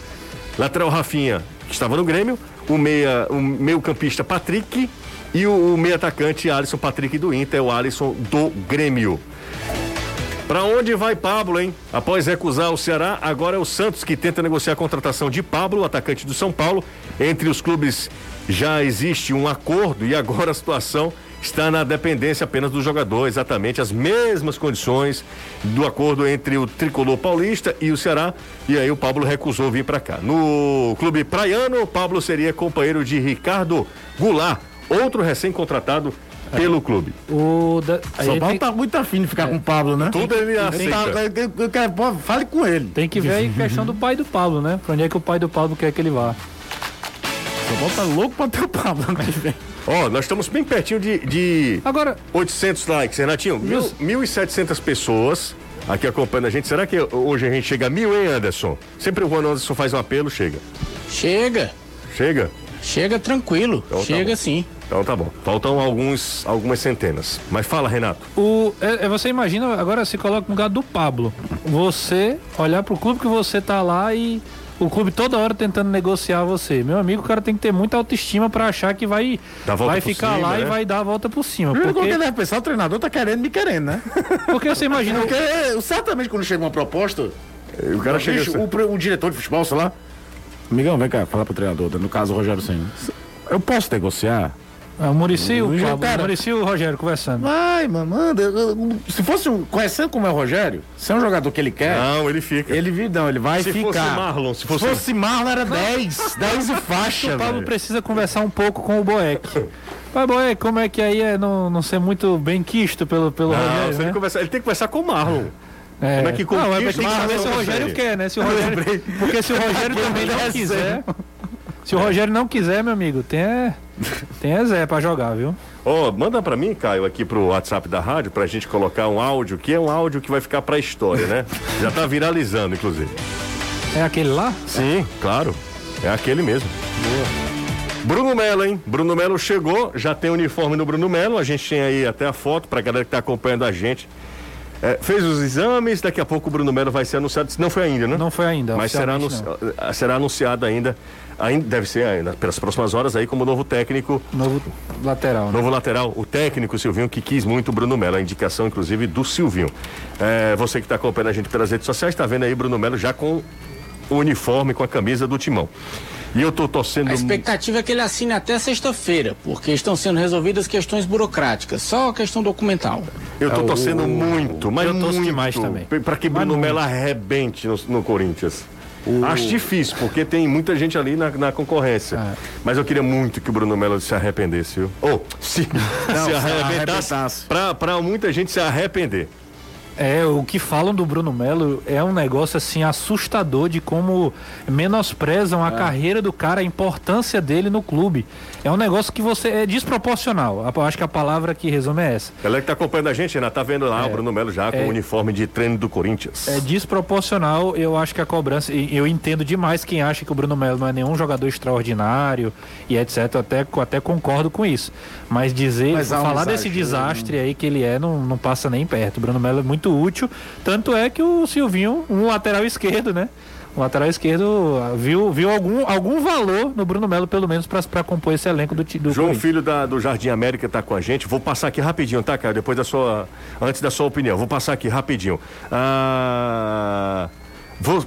Speaker 1: Lateral Rafinha, que estava no Grêmio. O meia, o meio-campista Patrick. E o, o meio-atacante Alisson Patrick do Inter, o Alisson do Grêmio. Pra onde vai Pablo, hein? Após recusar o Ceará, agora é o Santos que tenta negociar a contratação de Pablo, atacante do São Paulo. Entre os clubes já existe um acordo e agora a situação está na dependência apenas do jogador, exatamente as mesmas condições do acordo entre o tricolor paulista e o Ceará. E aí o Pablo recusou vir para cá. No clube praiano, o Pablo seria companheiro de Ricardo Goulart, outro recém-contratado pelo clube.
Speaker 6: O da,
Speaker 7: São Paulo
Speaker 6: tem,
Speaker 7: tá muito afim de ficar com o Pablo, né?
Speaker 1: Tudo ele aceita.
Speaker 7: tá- fale com ele.
Speaker 6: tem que ver aí a questão do pai do Pablo, né? Pra onde é que o pai do Pablo quer que ele vá?
Speaker 7: São Paulo tá louco pra ter o Pablo ano que vem.
Speaker 1: Ó, nós estamos bem pertinho de, de
Speaker 6: Agora,
Speaker 1: 800 likes, Renatinho. Mil, 1.700 pessoas aqui acompanhando a gente. Será que hoje a gente chega a mil, hein, Anderson? Sempre o Juan Anderson faz um apelo, chega.
Speaker 5: Chega,
Speaker 1: Chega?
Speaker 5: chega tranquilo.
Speaker 1: Então tá
Speaker 5: chega
Speaker 1: bom.
Speaker 5: sim.
Speaker 1: Então tá bom. Faltam alguns, algumas centenas. Mas fala, Renato.
Speaker 6: o, é, é, você imagina, agora se coloca no lugar do Pablo. Você olhar pro clube que você tá lá e o clube toda hora tentando negociar você. Meu amigo, o cara tem que ter muita autoestima pra achar que vai, vai ficar
Speaker 1: cima,
Speaker 6: lá
Speaker 1: né?
Speaker 6: e vai dar a volta por cima.
Speaker 7: Primeiro que
Speaker 6: Porque,
Speaker 7: ele deve pensar, o treinador tá querendo me querendo, né? [LAUGHS]
Speaker 6: porque você imagina.
Speaker 7: Porque certamente quando chega uma proposta,
Speaker 1: O cara chega.
Speaker 7: bicho, o, pre- o diretor de futebol, sei lá. Amigão, vem cá, falar pro treinador, no caso o Rogério Senna. Eu posso negociar?
Speaker 6: É, o Murici, o,
Speaker 7: O cara-
Speaker 6: o Muricy e o Rogério conversando.
Speaker 7: Vai, mano, manda. Se fosse um. Conhecendo como é o Rogério, se é um jogador que ele quer,
Speaker 1: Não, ele fica.
Speaker 7: ele não, ele vai
Speaker 1: Se
Speaker 7: ficar.
Speaker 1: fosse Marlon, se fosse-
Speaker 7: Marlon era 10. 10 e [LAUGHS] faixa,
Speaker 6: o Pablo
Speaker 7: velho.
Speaker 6: precisa conversar um pouco com o Boeck. Mas, Boeck, como é que aí é não, não ser muito bem quisto pelo, pelo
Speaker 1: Não,
Speaker 6: Rogério,
Speaker 1: se
Speaker 6: né?
Speaker 1: ele, conversar, ele tem que conversar com o Marlon.
Speaker 6: É.
Speaker 1: Como é que
Speaker 6: Não, é,
Speaker 1: conquista
Speaker 6: tem que saber
Speaker 1: Marlon
Speaker 6: se o Rogério quer, né? Se o Rogério, porque se o Rogério também não quiser, se o Rogério não quiser, meu amigo, tem é, Tem a Zé pra jogar, viu?
Speaker 1: Ó, manda pra mim, Caio, aqui pro WhatsApp da rádio, pra gente colocar um áudio, que é um áudio que vai ficar pra história, né? Já tá viralizando, inclusive.
Speaker 6: É aquele lá?
Speaker 1: Sim, claro. É aquele mesmo. Bruno Melo, hein? Bruno Melo chegou, já tem uniforme no Bruno Melo, a gente tem aí até a foto pra galera que tá acompanhando a gente. É, fez os exames, daqui a pouco o Bruno Melo vai ser anunciado. Não foi ainda, né?
Speaker 6: Não foi ainda.
Speaker 1: Mas será, anunci... será anunciado ainda, ainda. Deve ser ainda, pelas próximas horas aí, como novo técnico.
Speaker 6: Novo lateral. Né?
Speaker 1: Novo lateral, o técnico Silvinho, que quis muito o Bruno Melo. A indicação, inclusive, do Silvinho. É, você que está acompanhando a gente pelas redes sociais, está vendo aí Bruno Melo já com o uniforme, com a camisa do timão. E eu tô torcendo.
Speaker 5: A expectativa é que ele assine até sexta-feira, porque estão sendo resolvidas questões burocráticas, só a questão documental.
Speaker 1: Eu tô
Speaker 6: É, o-
Speaker 1: torcendo muito, mas
Speaker 6: eu torço
Speaker 1: muito
Speaker 6: demais também.
Speaker 1: Para que Bruno. Melo arrebente no, no Corinthians. Acho difícil, porque tem muita gente ali na, na concorrência.
Speaker 6: É.
Speaker 1: Mas eu queria muito que o Bruno Melo se arrependesse, viu? Ou [LAUGHS] se,
Speaker 7: Não,
Speaker 1: se
Speaker 7: se
Speaker 1: arrebentasse.
Speaker 7: arrebentasse.
Speaker 1: Pra, pra muita gente se arrepender.
Speaker 6: É, o que falam do Bruno Melo é um negócio assim assustador de como menosprezam
Speaker 1: É.
Speaker 6: a carreira do cara, a importância dele no clube. É um negócio que você é desproporcional. Eu acho que a palavra que resume é essa.
Speaker 1: Galera que tá acompanhando a gente, Renato, tá vendo lá o Bruno Melo já com
Speaker 6: é.
Speaker 1: o uniforme de treino do Corinthians.
Speaker 6: É desproporcional, eu acho que a cobrança. e Eu entendo demais quem acha que o Bruno Melo não é nenhum jogador extraordinário e etc. Eu até, até concordo com isso. Mas dizer,
Speaker 7: Mas há um
Speaker 6: falar desse
Speaker 7: exagero,
Speaker 6: desastre aí que ele é, não, não passa nem perto. O Bruno Melo é muito útil. Tanto é que o Silvinho, um lateral esquerdo, né? O lateral esquerdo ah, viu, viu algum, algum valor no Bruno Melo, pelo menos, para compor esse elenco do, ti- do
Speaker 1: João. Filho da- do Jardim América tá com a gente. Vou passar aqui rapidinho, tá, cara? Depois da sua. Antes da sua opinião. Vou passar aqui rapidinho. Ah,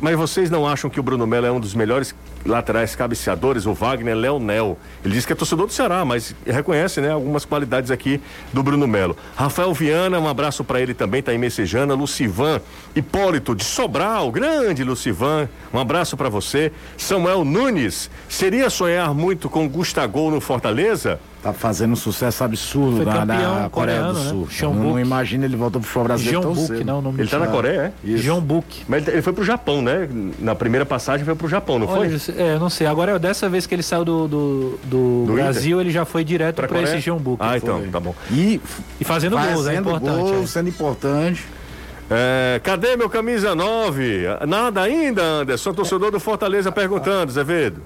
Speaker 1: mas vocês não acham que o Bruno Melo é um dos melhores laterais cabeceadores? O Wagner Leonel. Ele diz que é torcedor do Ceará, mas reconhece, né, algumas qualidades aqui do Bruno Melo. Rafael Viana, um abraço pra ele também, tá em Messejana. Lucivan Hipólito de Sobral, grande Lucivan. Um abraço pra você. Samuel Nunes, seria sonhar muito com Gustavo no Fortaleza?
Speaker 7: Tá fazendo um sucesso absurdo
Speaker 6: Foi
Speaker 7: na, Coreia do
Speaker 6: coreano, né?
Speaker 7: Sul.
Speaker 6: Jean
Speaker 7: não, não imagina ele voltou pro futebol brasileiro
Speaker 6: Jean
Speaker 7: tão
Speaker 6: Book,
Speaker 7: cedo.
Speaker 6: não, o nome
Speaker 1: Ele
Speaker 6: do
Speaker 1: tá na. Coreia, é?
Speaker 7: Isso.
Speaker 6: João Book.
Speaker 1: Mas ele foi pro Japão, né? Na primeira passagem foi pro Japão, não
Speaker 6: Olha,
Speaker 1: foi?
Speaker 6: é, eu não sei. Agora, dessa vez que ele saiu do, do, do
Speaker 1: Do
Speaker 6: Brasil, ele já foi direto
Speaker 1: Pra
Speaker 6: para esse Jean Book.
Speaker 1: Ah, então, tá bom.
Speaker 7: E
Speaker 6: E fazendo, gols, é
Speaker 7: fazendo
Speaker 6: importante.
Speaker 7: gol,
Speaker 6: é.
Speaker 7: sendo importante.
Speaker 1: É, cadê meu camisa 9? Nada ainda, Anderson, torcedor do Fortaleza perguntando, Zevedo.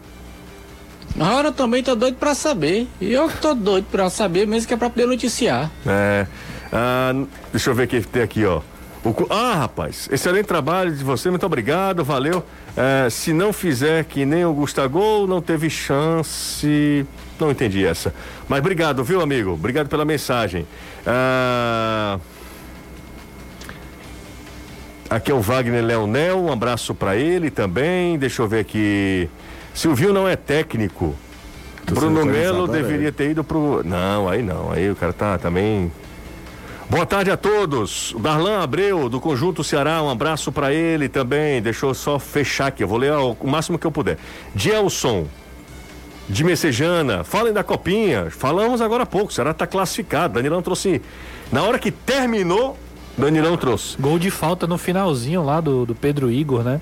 Speaker 5: Na hora também tô doido pra saber. E eu que tô doido pra saber, mesmo que é pra poder noticiar.
Speaker 1: É, ah, deixa eu ver o que tem aqui, ó. O ah, rapaz, excelente trabalho de você, muito obrigado, valeu. É, se não fizer que nem o Gustavo, não teve chance. Não entendi essa. Mas obrigado, viu, amigo? Obrigado pela mensagem. Ah, Aqui é o Wagner Leonel, um abraço pra ele também. Deixa eu ver aqui. Silvio não é técnico.
Speaker 7: Tu
Speaker 1: Bruno Melo deveria ter ido pro. Não, aí não. Aí o cara tá também. Boa tarde a todos. Darlan Abreu, do Conjunto Ceará, um abraço pra ele também. Deixa eu só fechar aqui, eu vou ler o, o máximo que eu puder. Gelson, de Messejana, falem da copinha. Falamos agora há pouco, o Ceará tá classificado. Danilão trouxe. Na hora que terminou, Danilão trouxe.
Speaker 6: Gol de falta no finalzinho lá do, do Pedro Igor, né?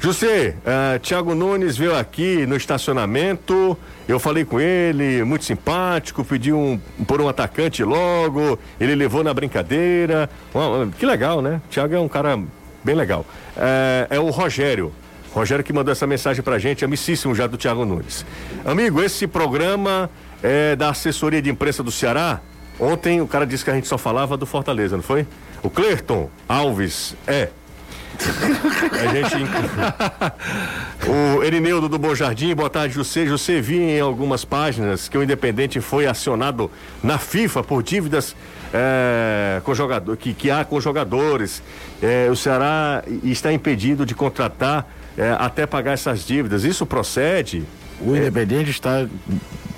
Speaker 1: José, ah, Thiago Nunes veio aqui no estacionamento. Eu falei com ele, muito simpático, pedi um, por um atacante logo. Ele levou na brincadeira. Uma- que legal, né? Thiago é um cara bem legal. É, é o Rogério. Rogério que mandou essa mensagem pra gente, amicíssimo já do Thiago Nunes. Amigo, esse programa é da assessoria de imprensa do Ceará. Ontem o cara disse que a gente só falava do Fortaleza, não foi? O Clerton Alves é. A gente. [LAUGHS] o Erineudo do Bom Jardim, boa tarde, José. José, vi em algumas páginas que o Independente foi acionado na FIFA por dívidas eh, com jogador, que, que há com jogadores. Eh, o Ceará está impedido de contratar eh, até pagar essas dívidas. Isso procede?
Speaker 7: O Independente está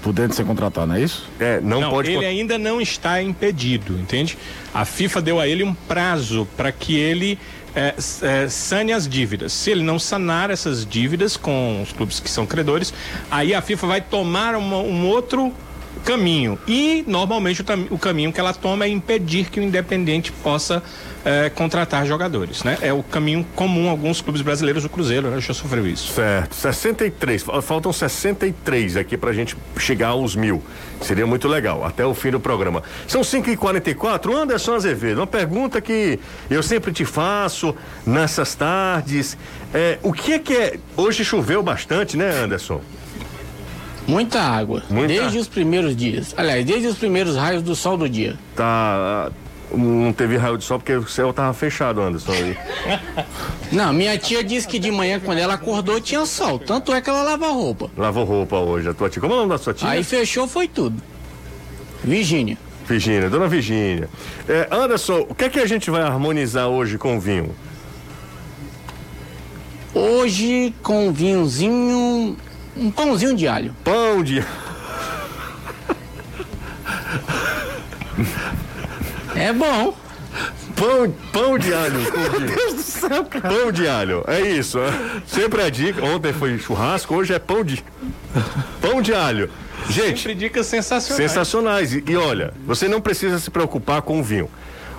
Speaker 7: podendo ser contratado, não é isso?
Speaker 1: É, não,
Speaker 4: Não,
Speaker 1: pode.
Speaker 4: ele ainda não está impedido, entende? A FIFA deu a ele um prazo para que ele é, é, sane as dívidas. Se ele não sanar essas dívidas com os clubes que são credores, aí a FIFA vai tomar uma- um outro caminho. E normalmente o, o caminho que ela toma é impedir que o Independente possa eh, contratar jogadores, né? É o caminho comum a alguns clubes brasileiros, o Cruzeiro, né? Já sofreu isso.
Speaker 1: Certo, 63. Fa- Faltam 63 aqui pra gente chegar aos mil. Seria muito legal, até o fim do programa. São 5h44. Anderson Azevedo, uma pergunta que eu sempre te faço nessas tardes. É, o que é que é. Hoje choveu bastante, né, Anderson?
Speaker 5: Muita água.
Speaker 1: Muita.
Speaker 5: Desde os primeiros dias. Aliás, desde os primeiros raios do sol do dia.
Speaker 1: Tá. Não teve raio de sol porque o céu tava fechado, Anderson. Aí. [LAUGHS]
Speaker 5: Não, minha tia disse que de manhã, quando ela acordou, tinha sol. Tanto é que ela lava roupa.
Speaker 1: Lavou roupa hoje, a tua tia. Como é o nome da sua tia?
Speaker 5: Aí fechou, foi tudo. Virgínia.
Speaker 1: Virgínia, dona Virgínia. É, Anderson, o que é que a gente vai harmonizar hoje com o vinho?
Speaker 5: Hoje, com um vinhozinho. Um pãozinho de alho.
Speaker 1: Pão de.
Speaker 5: É bom.
Speaker 1: Pão, pão de alho. [LAUGHS] Meu Deus do céu, cara. Pão de alho, é isso. é. Sempre a dica. Ontem foi churrasco, hoje é pão de. Pão de alho. Gente,
Speaker 4: Sempre dicas sensacionais.
Speaker 1: sensacionais. E, e olha, você não precisa se preocupar com o vinho.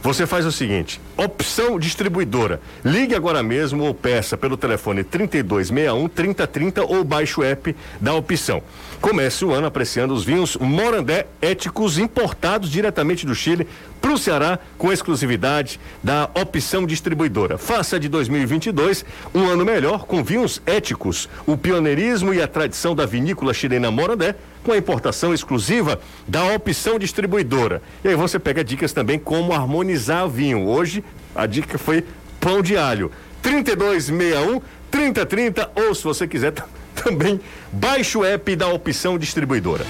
Speaker 1: Você faz o seguinte: opção distribuidora. Ligue agora mesmo ou peça pelo telefone 3261 3030 ou baixe o app da opção. Comece o ano apreciando os vinhos Morandé éticos importados diretamente do Chile para o Ceará com exclusividade da opção distribuidora. Faça de 2022 um ano melhor com vinhos éticos, o pioneirismo e a tradição da vinícola chilena Morandé com a importação exclusiva da opção distribuidora. E aí você pega dicas também como harmonizar o vinho. Hoje a dica foi pão de alho. 3261 3030 ou se você quiser t- também baixe o app da opção distribuidora.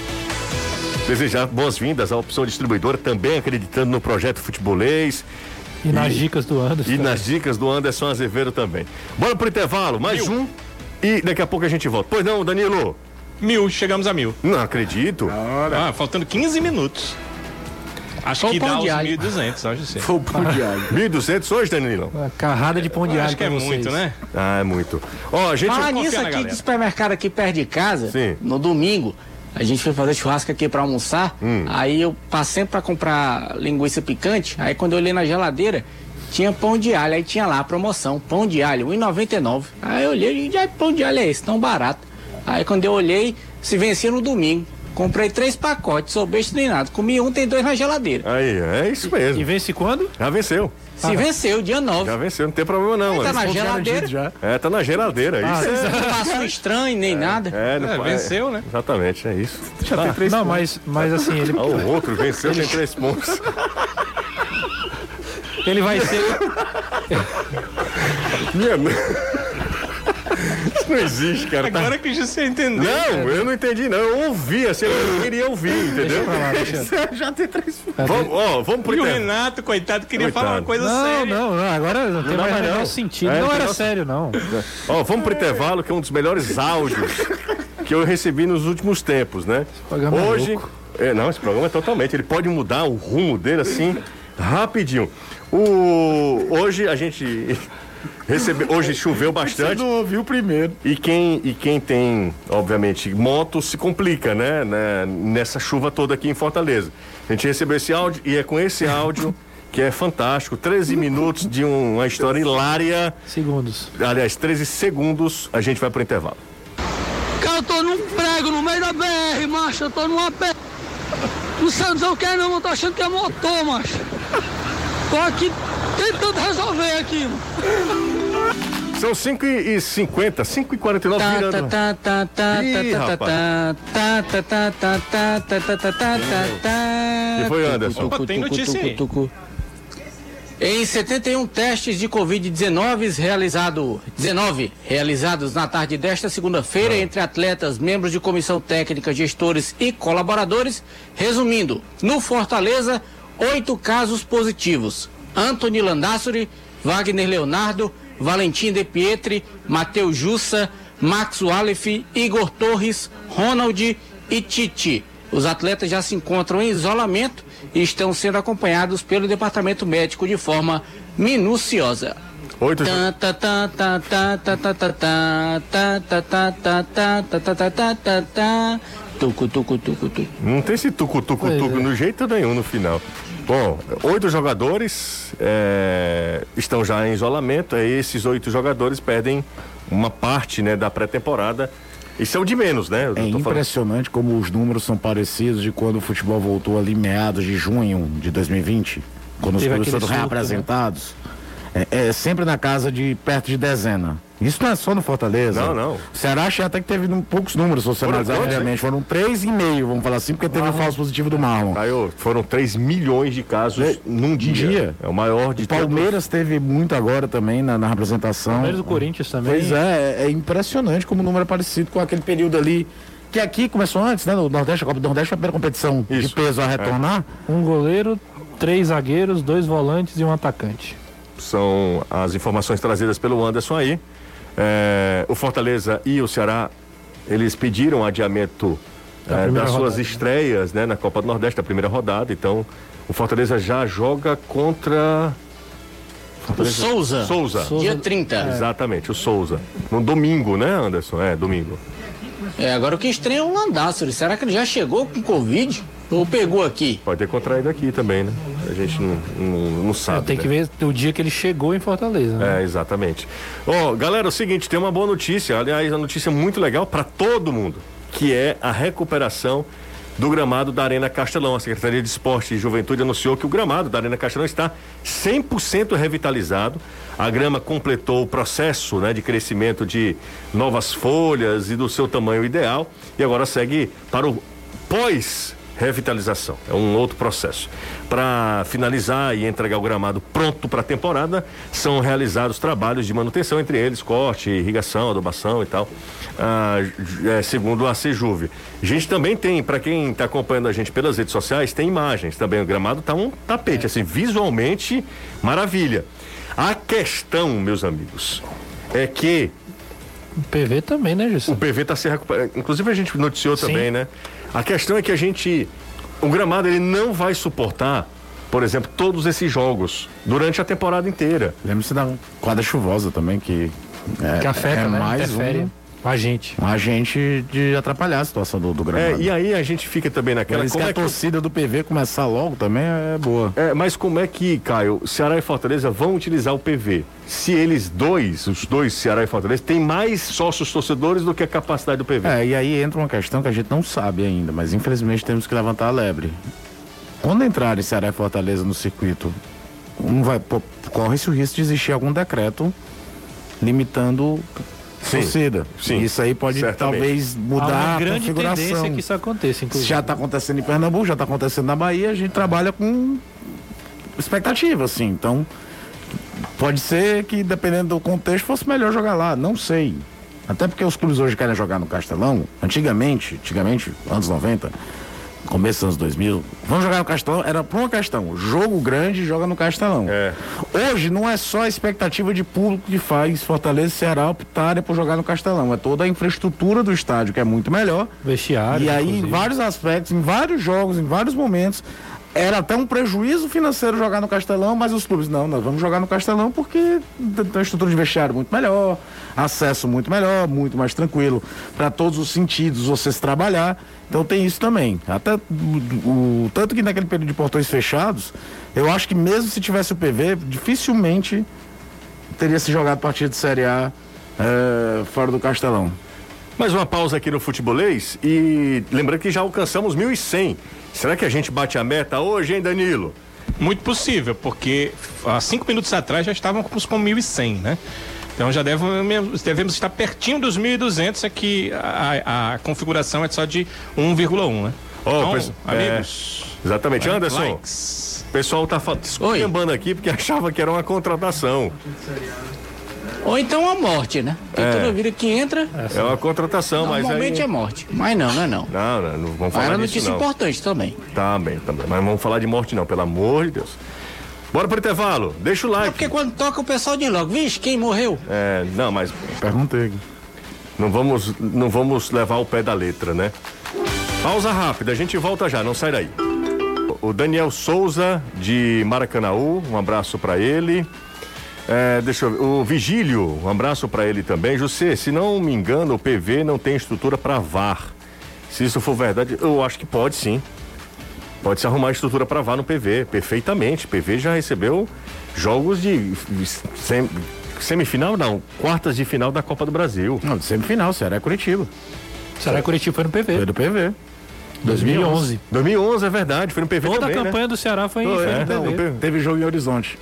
Speaker 1: Desejar boas-vindas à opção distribuidora, também acreditando no projeto futebolês
Speaker 6: E nas dicas do Anderson.
Speaker 1: e nas dicas do Anderson Azevedo também. Bora pro intervalo, mais um e daqui a pouco a gente volta. Pois não, Danilo?
Speaker 4: Mil, chegamos a mil.
Speaker 1: Não acredito.
Speaker 4: Ah, faltando 15 minutos. Acho que
Speaker 5: o pão
Speaker 4: dá
Speaker 5: alho.
Speaker 4: 1.200, acho sim.
Speaker 7: Foi o pão de alho. [LAUGHS]
Speaker 1: 1.200 hoje, Danilo?
Speaker 6: Uma carrada de pão de alho
Speaker 4: Acho que é
Speaker 6: vocês.
Speaker 4: muito, né?
Speaker 1: Ah, é muito. Ó, a gente.
Speaker 5: Falar
Speaker 4: confia
Speaker 5: nisso aqui
Speaker 4: galera.
Speaker 5: de supermercado aqui perto de casa,
Speaker 1: Sim.
Speaker 5: no domingo, a gente foi fazer churrasco aqui pra almoçar.
Speaker 1: Hum.
Speaker 5: Aí eu passei pra comprar linguiça picante. Aí quando eu olhei na geladeira, tinha pão de alho. Aí tinha lá a promoção, pão de alho, R$1,99. Aí eu olhei e já pão de alho é esse, tão barato. Aí quando eu olhei, se vencia no domingo. Comprei três pacotes, sou besta nem nada. Comi um, tem dois na geladeira.
Speaker 1: Aí, é isso
Speaker 6: E
Speaker 1: mesmo.
Speaker 6: vence quando?
Speaker 1: Já venceu.
Speaker 5: Se venceu, dia 9.
Speaker 1: Já venceu, não tem problema não,
Speaker 5: Tá
Speaker 1: mano.
Speaker 5: na geladeira.
Speaker 6: Já.
Speaker 1: É, tá na geladeira. Isso
Speaker 5: Não passou estranho, nem nada.
Speaker 1: é. É, não
Speaker 4: É,
Speaker 1: pa-
Speaker 4: venceu, né?
Speaker 1: Exatamente, é isso.
Speaker 7: Já tem três
Speaker 6: Não,
Speaker 7: pontos.
Speaker 6: mas, mas assim, ele,
Speaker 1: Ah, o outro venceu, tem três pontos.
Speaker 6: ele vai ser.
Speaker 1: Minha... Isso [LAUGHS] não existe, cara. Tá-
Speaker 4: Agora que você entendeu.
Speaker 1: Não, eu não entendi, não. Eu ouvi, assim, eu queria ouvir, entendeu?
Speaker 6: Lá, [LAUGHS] deixa-
Speaker 7: Já tem três pontos.
Speaker 1: Vamos, ó, vamos pro
Speaker 4: E o. Renato, coitado, queria
Speaker 1: Coitado.
Speaker 4: falar uma coisa
Speaker 6: Não,
Speaker 4: séria.
Speaker 6: não, não, agora não tem
Speaker 1: dá
Speaker 6: mais
Speaker 1: não.
Speaker 6: sentido.
Speaker 1: É,
Speaker 6: não era sério, não.
Speaker 1: Ó, vamos pro intervalo, que é um dos melhores áudios que eu recebi nos últimos tempos, né?
Speaker 6: programa é
Speaker 1: Hoje.
Speaker 6: louco.
Speaker 1: é, não, esse programa é totalmente. Ele pode mudar o rumo dele assim, rapidinho. O, hoje a gente recebeu. Hoje choveu
Speaker 7: Você
Speaker 1: bastante.
Speaker 7: não ouviu primeiro.
Speaker 1: E quem, e quem tem, obviamente, moto se complica, né, né? Nessa chuva toda aqui em Fortaleza. A gente recebeu esse áudio e é com esse áudio que é fantástico. 13 minutos de um- uma história hilária.
Speaker 6: Segundos.
Speaker 1: Aliás, 13 segundos, a gente vai pro intervalo.
Speaker 9: Cara, eu tô num prego no meio da BR, macho. Eu tô numa pé. Não sei, não sei o que é, não. Eu tô achando que é motor, macho. Tô aqui tentando resolver aqui.
Speaker 1: São 5 e 50, 5 e 49 virando. E foi, Anderson?
Speaker 4: Opa, tem notícia aí.
Speaker 5: Em 71 testes de Covid-19 realizado, 19 realizados na tarde desta segunda-feira entre atletas, membros de comissão técnica, gestores e colaboradores. Resumindo, no Fortaleza, oito casos positivos. Antony Landassuri, Wagner Leonardo, Valentim De Pietri, Matheus Jussa, Max Walef, Igor Torres, Ronald e Titi. Os atletas já se encontram em isolamento e estão sendo acompanhados pelo departamento médico de forma minuciosa. Oito.
Speaker 1: Não tem esse tucu-tucu-tucu no jeito nenhum no final. Bom, oito jogadores é, estão já em isolamento. E esses oito jogadores perdem uma parte né, da pré-temporada. Isso é o de menos, né? Eu
Speaker 7: É
Speaker 1: tô falando-
Speaker 7: impressionante como os números são parecidos de quando o futebol voltou ali meados de junho de 2020, quando os
Speaker 6: Teve
Speaker 7: clubes
Speaker 6: aquele
Speaker 7: foram
Speaker 6: surto,
Speaker 7: reapresentados. É, é sempre na casa de perto de dezena. Isso não é só no Fortaleza.
Speaker 1: Não, não.
Speaker 7: O Ceará até que teve poucos números, se você
Speaker 1: Foram
Speaker 7: analisar friamente. Foram três e meio, vamos falar assim, porque teve o falso positivo do Marlon.
Speaker 1: Caio, foram 3 milhões de casos num dia.
Speaker 7: dia.
Speaker 1: É o maior de
Speaker 7: O Palmeiras teve muito agora também na, na representação.
Speaker 6: Palmeiras do Corinthians também.
Speaker 7: Pois é, é, é impressionante como o número é parecido com aquele período ali. Que aqui começou antes, né? No Nordeste, a Copa do Nordeste foi a primeira competição
Speaker 1: Isso.
Speaker 7: de peso a retornar.
Speaker 6: Um goleiro, três zagueiros, dois volantes e um atacante.
Speaker 1: São as informações trazidas pelo Anderson aí. É, o Fortaleza e o Ceará, eles pediram adiamento
Speaker 6: Da
Speaker 1: é, das suas
Speaker 6: rodada.
Speaker 1: estreias né, na Copa do Nordeste, da primeira rodada. Então, o Fortaleza já joga contra.
Speaker 5: O Souza.
Speaker 1: Souza.
Speaker 5: Dia 30.
Speaker 1: Exatamente, o Souza. No domingo, né, Anderson? É, domingo.
Speaker 5: É, agora o que estranha é o Landássero. Será que ele já chegou com Covid? Ou pegou aqui?
Speaker 1: Pode ter contraído aqui também, né? A gente não, não, não sabe.
Speaker 6: É, tem
Speaker 1: né?
Speaker 6: que ver o dia que ele chegou em Fortaleza. Né?
Speaker 1: É, exatamente. Ó, galera, é o seguinte, tem uma boa notícia, aliás, uma notícia muito legal para todo mundo, que é a recuperação do gramado da Arena Castelão. A Secretaria de Esporte e Juventude anunciou que o gramado da Arena Castelão está 100% revitalizado. A grama completou o processo né, de crescimento de novas folhas e do seu tamanho ideal e agora segue para o pós revitalização. É um outro processo. Para finalizar e entregar o gramado pronto para a temporada, são realizados trabalhos de manutenção, entre eles corte, irrigação, adubação e tal, ah, é, segundo a Sejuve. A gente também tem, para quem está acompanhando a gente pelas redes sociais, tem imagens também. O gramado está um tapete, assim, visualmente maravilha. A questão, meus amigos, é que
Speaker 6: O PV também, né,
Speaker 1: o
Speaker 6: Gilson?
Speaker 1: PV está se recuperando. Inclusive a gente noticiou
Speaker 6: Sim.
Speaker 1: também, né? A questão é que a gente. O gramado ele não vai suportar, por exemplo, todos esses jogos durante a temporada inteira.
Speaker 7: Lembre-se da quadra chuvosa também, que é,
Speaker 6: Que afeta,
Speaker 7: é
Speaker 6: né?
Speaker 7: mais
Speaker 6: Interfere
Speaker 7: um,
Speaker 6: a gente.
Speaker 7: um agente de atrapalhar a situação do, do
Speaker 1: É,
Speaker 7: gramado.
Speaker 1: e aí a gente fica também naquela.
Speaker 7: Mas que
Speaker 1: Como
Speaker 7: a
Speaker 1: é que,
Speaker 7: torcida do PV começar logo também é boa.
Speaker 1: é, mas como é que, Caio, Ceará e Fortaleza vão utilizar o PV? Se eles dois, os dois, Ceará e Fortaleza, têm mais sócios torcedores do que a capacidade do PV.
Speaker 7: É, e aí entra uma questão que a gente não sabe ainda, mas infelizmente temos que levantar a lebre. Quando entrarem Ceará e Fortaleza no circuito, não vai, corre-se o risco de existir algum decreto limitando torcida.
Speaker 1: sim,
Speaker 7: Isso aí pode
Speaker 1: certamente.
Speaker 7: talvez
Speaker 6: Há
Speaker 7: mudar a configuração.
Speaker 6: tendência que isso aconteça,
Speaker 7: Se
Speaker 6: inclusive.
Speaker 7: já está acontecendo em Pernambuco, já está acontecendo na Bahia, a gente trabalha com expectativa, assim. Então, pode ser que, dependendo do contexto, fosse melhor jogar lá. Não sei. Até porque os clubes hoje querem jogar no Castelão. Antigamente, antigamente, anos 90, começo dos anos 2000, vamos jogar no Castelão, era por uma questão. Jogo grande, joga no Castelão.
Speaker 1: É.
Speaker 7: Hoje não é só a expectativa de público que faz Fortaleza e Ceará optarem por jogar no Castelão. É toda a infraestrutura do estádio, que é muito melhor.
Speaker 6: Vestiário.
Speaker 7: E aí, em
Speaker 6: inclusive.
Speaker 7: vários aspectos, em vários jogos, em vários momentos, era até um prejuízo financeiro jogar no Castelão, mas os clubes, não, nós vamos jogar no Castelão porque tem uma estrutura de vestiário muito melhor, acesso muito melhor, muito mais tranquilo, para todos os sentidos você se trabalhar. Então tem isso também. Até o, tanto que naquele período de portões fechados, eu acho que mesmo se tivesse o PV, dificilmente teria se jogado partida de Série A eh, fora do Castelão.
Speaker 1: Mais uma pausa aqui no Futebolês e lembrando que já alcançamos 1.100. Será que a gente bate a meta hoje, hein, Danilo?
Speaker 4: Muito possível, porque há cinco minutos atrás já estávamos com 1.100, né? Então já devemos, devemos estar pertinho dos 1.200, é que a, a configuração é só de 1,1, né?
Speaker 1: Ó,
Speaker 4: então,
Speaker 1: pois-
Speaker 4: amigos,
Speaker 1: Exatamente. Anderson,
Speaker 4: likes.
Speaker 1: o pessoal tá fa- esculhambando aqui porque achava que era uma contratação.
Speaker 5: Ou então a morte, né? Porque
Speaker 1: É.
Speaker 5: toda vida que entra,
Speaker 1: É uma contratação, mas aí...
Speaker 5: normalmente é morte. Mas não, não é não.
Speaker 1: Não, não, não vamos
Speaker 5: Mas
Speaker 1: falar
Speaker 5: era
Speaker 1: disso
Speaker 5: notícia
Speaker 1: não.
Speaker 5: importante também.
Speaker 1: Também, também. Mas não vamos falar de morte não, pelo amor de Deus. Bora pro intervalo. Deixa o
Speaker 5: É
Speaker 1: like.
Speaker 5: porque quando toca o pessoal diz logo, vixe, quem morreu?
Speaker 1: É, não, mas
Speaker 7: Perguntei.
Speaker 1: não vamos, não vamos levar o pé da letra, né? Pausa rápida, a gente volta já, não sai daí. O Daniel Souza, de Maracanaú, um abraço pra ele. É, deixa eu ver, o Vigílio, um abraço pra ele também. José, se não me engano, o PV não tem estrutura pra VAR. Se isso for verdade, eu acho que pode sim. Pode se arrumar estrutura para VAR no PV, perfeitamente. PV já recebeu jogos de sem, semifinal, não, quartas de final da Copa do Brasil.
Speaker 7: Não, de semifinal, Ceará é Curitiba.
Speaker 6: Será Curitiba foi no PV?
Speaker 7: Foi do PV.
Speaker 6: 2011.
Speaker 1: 2011, é verdade, foi no PV
Speaker 6: Toda
Speaker 1: também,
Speaker 6: a
Speaker 1: né?
Speaker 6: campanha do Ceará foi,
Speaker 1: Foi,
Speaker 6: foi
Speaker 1: é,
Speaker 6: no PV.
Speaker 1: não.
Speaker 7: Teve jogo em Horizonte.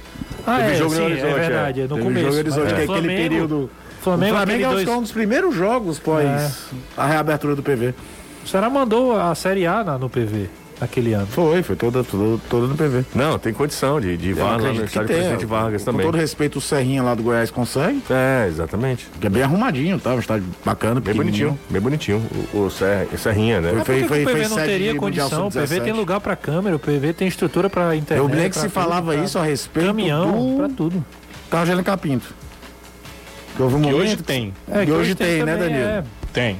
Speaker 6: Ah,
Speaker 1: Teve
Speaker 6: é,
Speaker 1: jogo em
Speaker 6: sim,
Speaker 1: Horizonte,
Speaker 6: é
Speaker 1: é.
Speaker 6: verdade, é no
Speaker 7: Teve
Speaker 6: começo.
Speaker 7: jogo em Horizonte,
Speaker 6: mas
Speaker 7: que é aquele
Speaker 6: Flamengo-
Speaker 7: período.
Speaker 6: Flamengo,
Speaker 7: o Flamengo
Speaker 6: dois-
Speaker 7: é um dos primeiros jogos pós
Speaker 6: É.
Speaker 7: a reabertura do PV.
Speaker 6: O Ceará mandou a Série A na- no PV naquele ano.
Speaker 7: Foi, foi toda, toda, toda no PV.
Speaker 1: Não, tem condição de, de
Speaker 7: Eu
Speaker 1: VAR lá no
Speaker 7: que
Speaker 1: estádio
Speaker 7: tenha.
Speaker 1: Presidente Vargas
Speaker 7: Com
Speaker 1: também.
Speaker 7: todo respeito, o Serrinha lá do Goiás consegue,
Speaker 1: É, exatamente.
Speaker 7: que é bem arrumadinho, tá? Um estádio bacana,
Speaker 1: Bem bonitinho, bem bonitinho. O, o Serrinha, né?
Speaker 7: Foi-
Speaker 6: Mas que, que
Speaker 7: foi-
Speaker 6: o PV
Speaker 7: foi
Speaker 6: não teria condição? O PV
Speaker 7: Sub-17.
Speaker 6: tem lugar pra câmera, o PV tem estrutura pra internet.
Speaker 7: Eu lembro que
Speaker 6: pra
Speaker 7: se
Speaker 6: tudo,
Speaker 7: falava
Speaker 6: pra
Speaker 7: isso a respeito
Speaker 6: Caminhão, pra
Speaker 7: do
Speaker 6: tudo.
Speaker 7: Carlos Angélica Pinto. Que houve um
Speaker 4: Que
Speaker 7: momento
Speaker 4: hoje tem.
Speaker 6: É,
Speaker 7: que hoje tem, né,
Speaker 6: também,
Speaker 7: Danilo?
Speaker 6: é.
Speaker 4: Tem.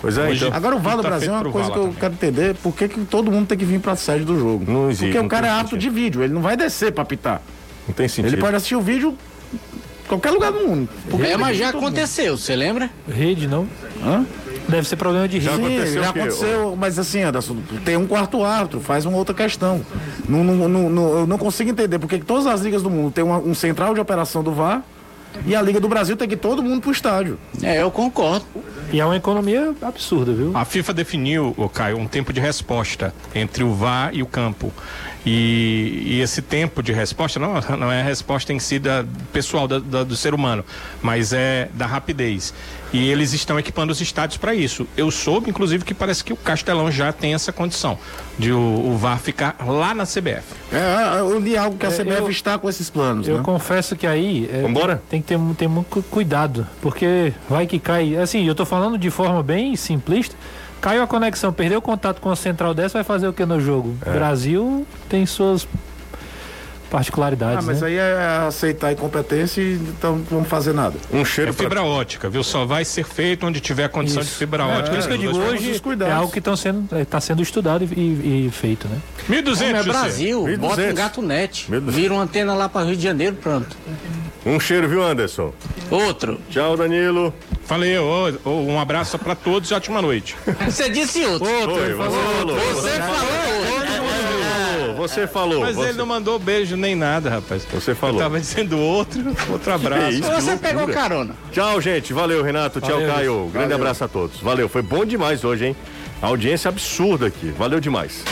Speaker 1: Pois é,
Speaker 4: Hoje-
Speaker 1: então.
Speaker 7: Agora o VAR do
Speaker 4: Tá
Speaker 7: Brasil é uma coisa que eu
Speaker 4: lá
Speaker 7: quero entender, por que, que todo mundo tem que vir pra sede do jogo?
Speaker 1: Não existe,
Speaker 7: Porque
Speaker 1: não
Speaker 7: o cara é apto de vídeo, ele não vai descer pra apitar.
Speaker 1: Não tem sentido.
Speaker 7: Ele pode assistir o vídeo em qualquer lugar do mundo. Por que
Speaker 5: É, mas já aconteceu, você lembra?
Speaker 6: Rede, não?
Speaker 7: Hã?
Speaker 6: Deve ser problema de
Speaker 1: Já
Speaker 6: rede.
Speaker 7: Sim,
Speaker 1: aconteceu
Speaker 7: já aconteceu, mas assim, Anderson, tem um quarto árbitro, faz uma outra questão. Não, não, não, não- eu não consigo entender porque que todas as ligas do mundo tem uma- um central de operação do VAR e a Liga do Brasil tem que ir todo mundo pro estádio.
Speaker 5: É, eu concordo.
Speaker 6: E é uma economia absurda, viu?
Speaker 4: A FIFA definiu, ô Caio, um tempo de resposta entre o VAR e o campo. E, e esse tempo de resposta não, não é a resposta em si da, pessoal da- da- do ser humano, mas é da rapidez. E eles estão equipando os estádios para isso. Eu soube, inclusive, que parece que o Castelão já tem essa condição de o, o VAR ficar lá na CBF.
Speaker 7: É, eu li algo que a
Speaker 6: É,
Speaker 7: CBF
Speaker 6: eu-
Speaker 7: está com esses planos,
Speaker 6: Eu
Speaker 7: né?
Speaker 6: confesso que aí é,
Speaker 1: Vambora?
Speaker 6: tem que ter, ter muito cu- cuidado, porque vai que cai. Assim, eu tô falando de forma bem simplista. Caiu a conexão, perdeu o contato com a central dessa, vai fazer o que no jogo?
Speaker 1: É.
Speaker 6: Brasil tem suas particularidades.
Speaker 7: Ah, mas
Speaker 6: né?
Speaker 7: aí é aceitar a incompetência e então não vamos fazer nada.
Speaker 1: Um
Speaker 4: É
Speaker 1: cheiro pra...
Speaker 4: fibra ótica, viu? Só vai ser feito onde tiver condição de
Speaker 6: Isso.
Speaker 4: fibra
Speaker 6: É,
Speaker 4: ótica.
Speaker 6: por isso que eu digo,
Speaker 7: Todos
Speaker 6: hoje é algo que está sendo, é, tá sendo estudado e, e- e feito, né?
Speaker 4: 1.200,
Speaker 5: Como é. Brasil,
Speaker 1: 1.200.
Speaker 5: bota um gato net.
Speaker 1: 1.200.
Speaker 5: Vira uma antena lá para Rio de Janeiro, pronto.
Speaker 1: Um cheiro, viu, Anderson?
Speaker 5: Outro.
Speaker 1: Tchau, Danilo.
Speaker 4: Falei, ô, ô, um abraço para todos e ótima noite.
Speaker 5: Você disse outro.
Speaker 1: Oi, você falou.
Speaker 5: Você falou outro.
Speaker 1: Você falou.
Speaker 4: Mas
Speaker 1: você,
Speaker 4: ele não mandou beijo nem nada, rapaz.
Speaker 1: Você falou.
Speaker 4: Eu tava dizendo outro, outro [LAUGHS] abraço.
Speaker 1: isso?
Speaker 5: Você
Speaker 1: loucura.
Speaker 5: pegou carona.
Speaker 1: Tchau, gente. Valeu, Renato. Tchau,
Speaker 6: Valeu.
Speaker 1: Caio. Grande abraço a todos. Valeu. Foi bom demais hoje, hein? Audiência absurda aqui. Valeu demais.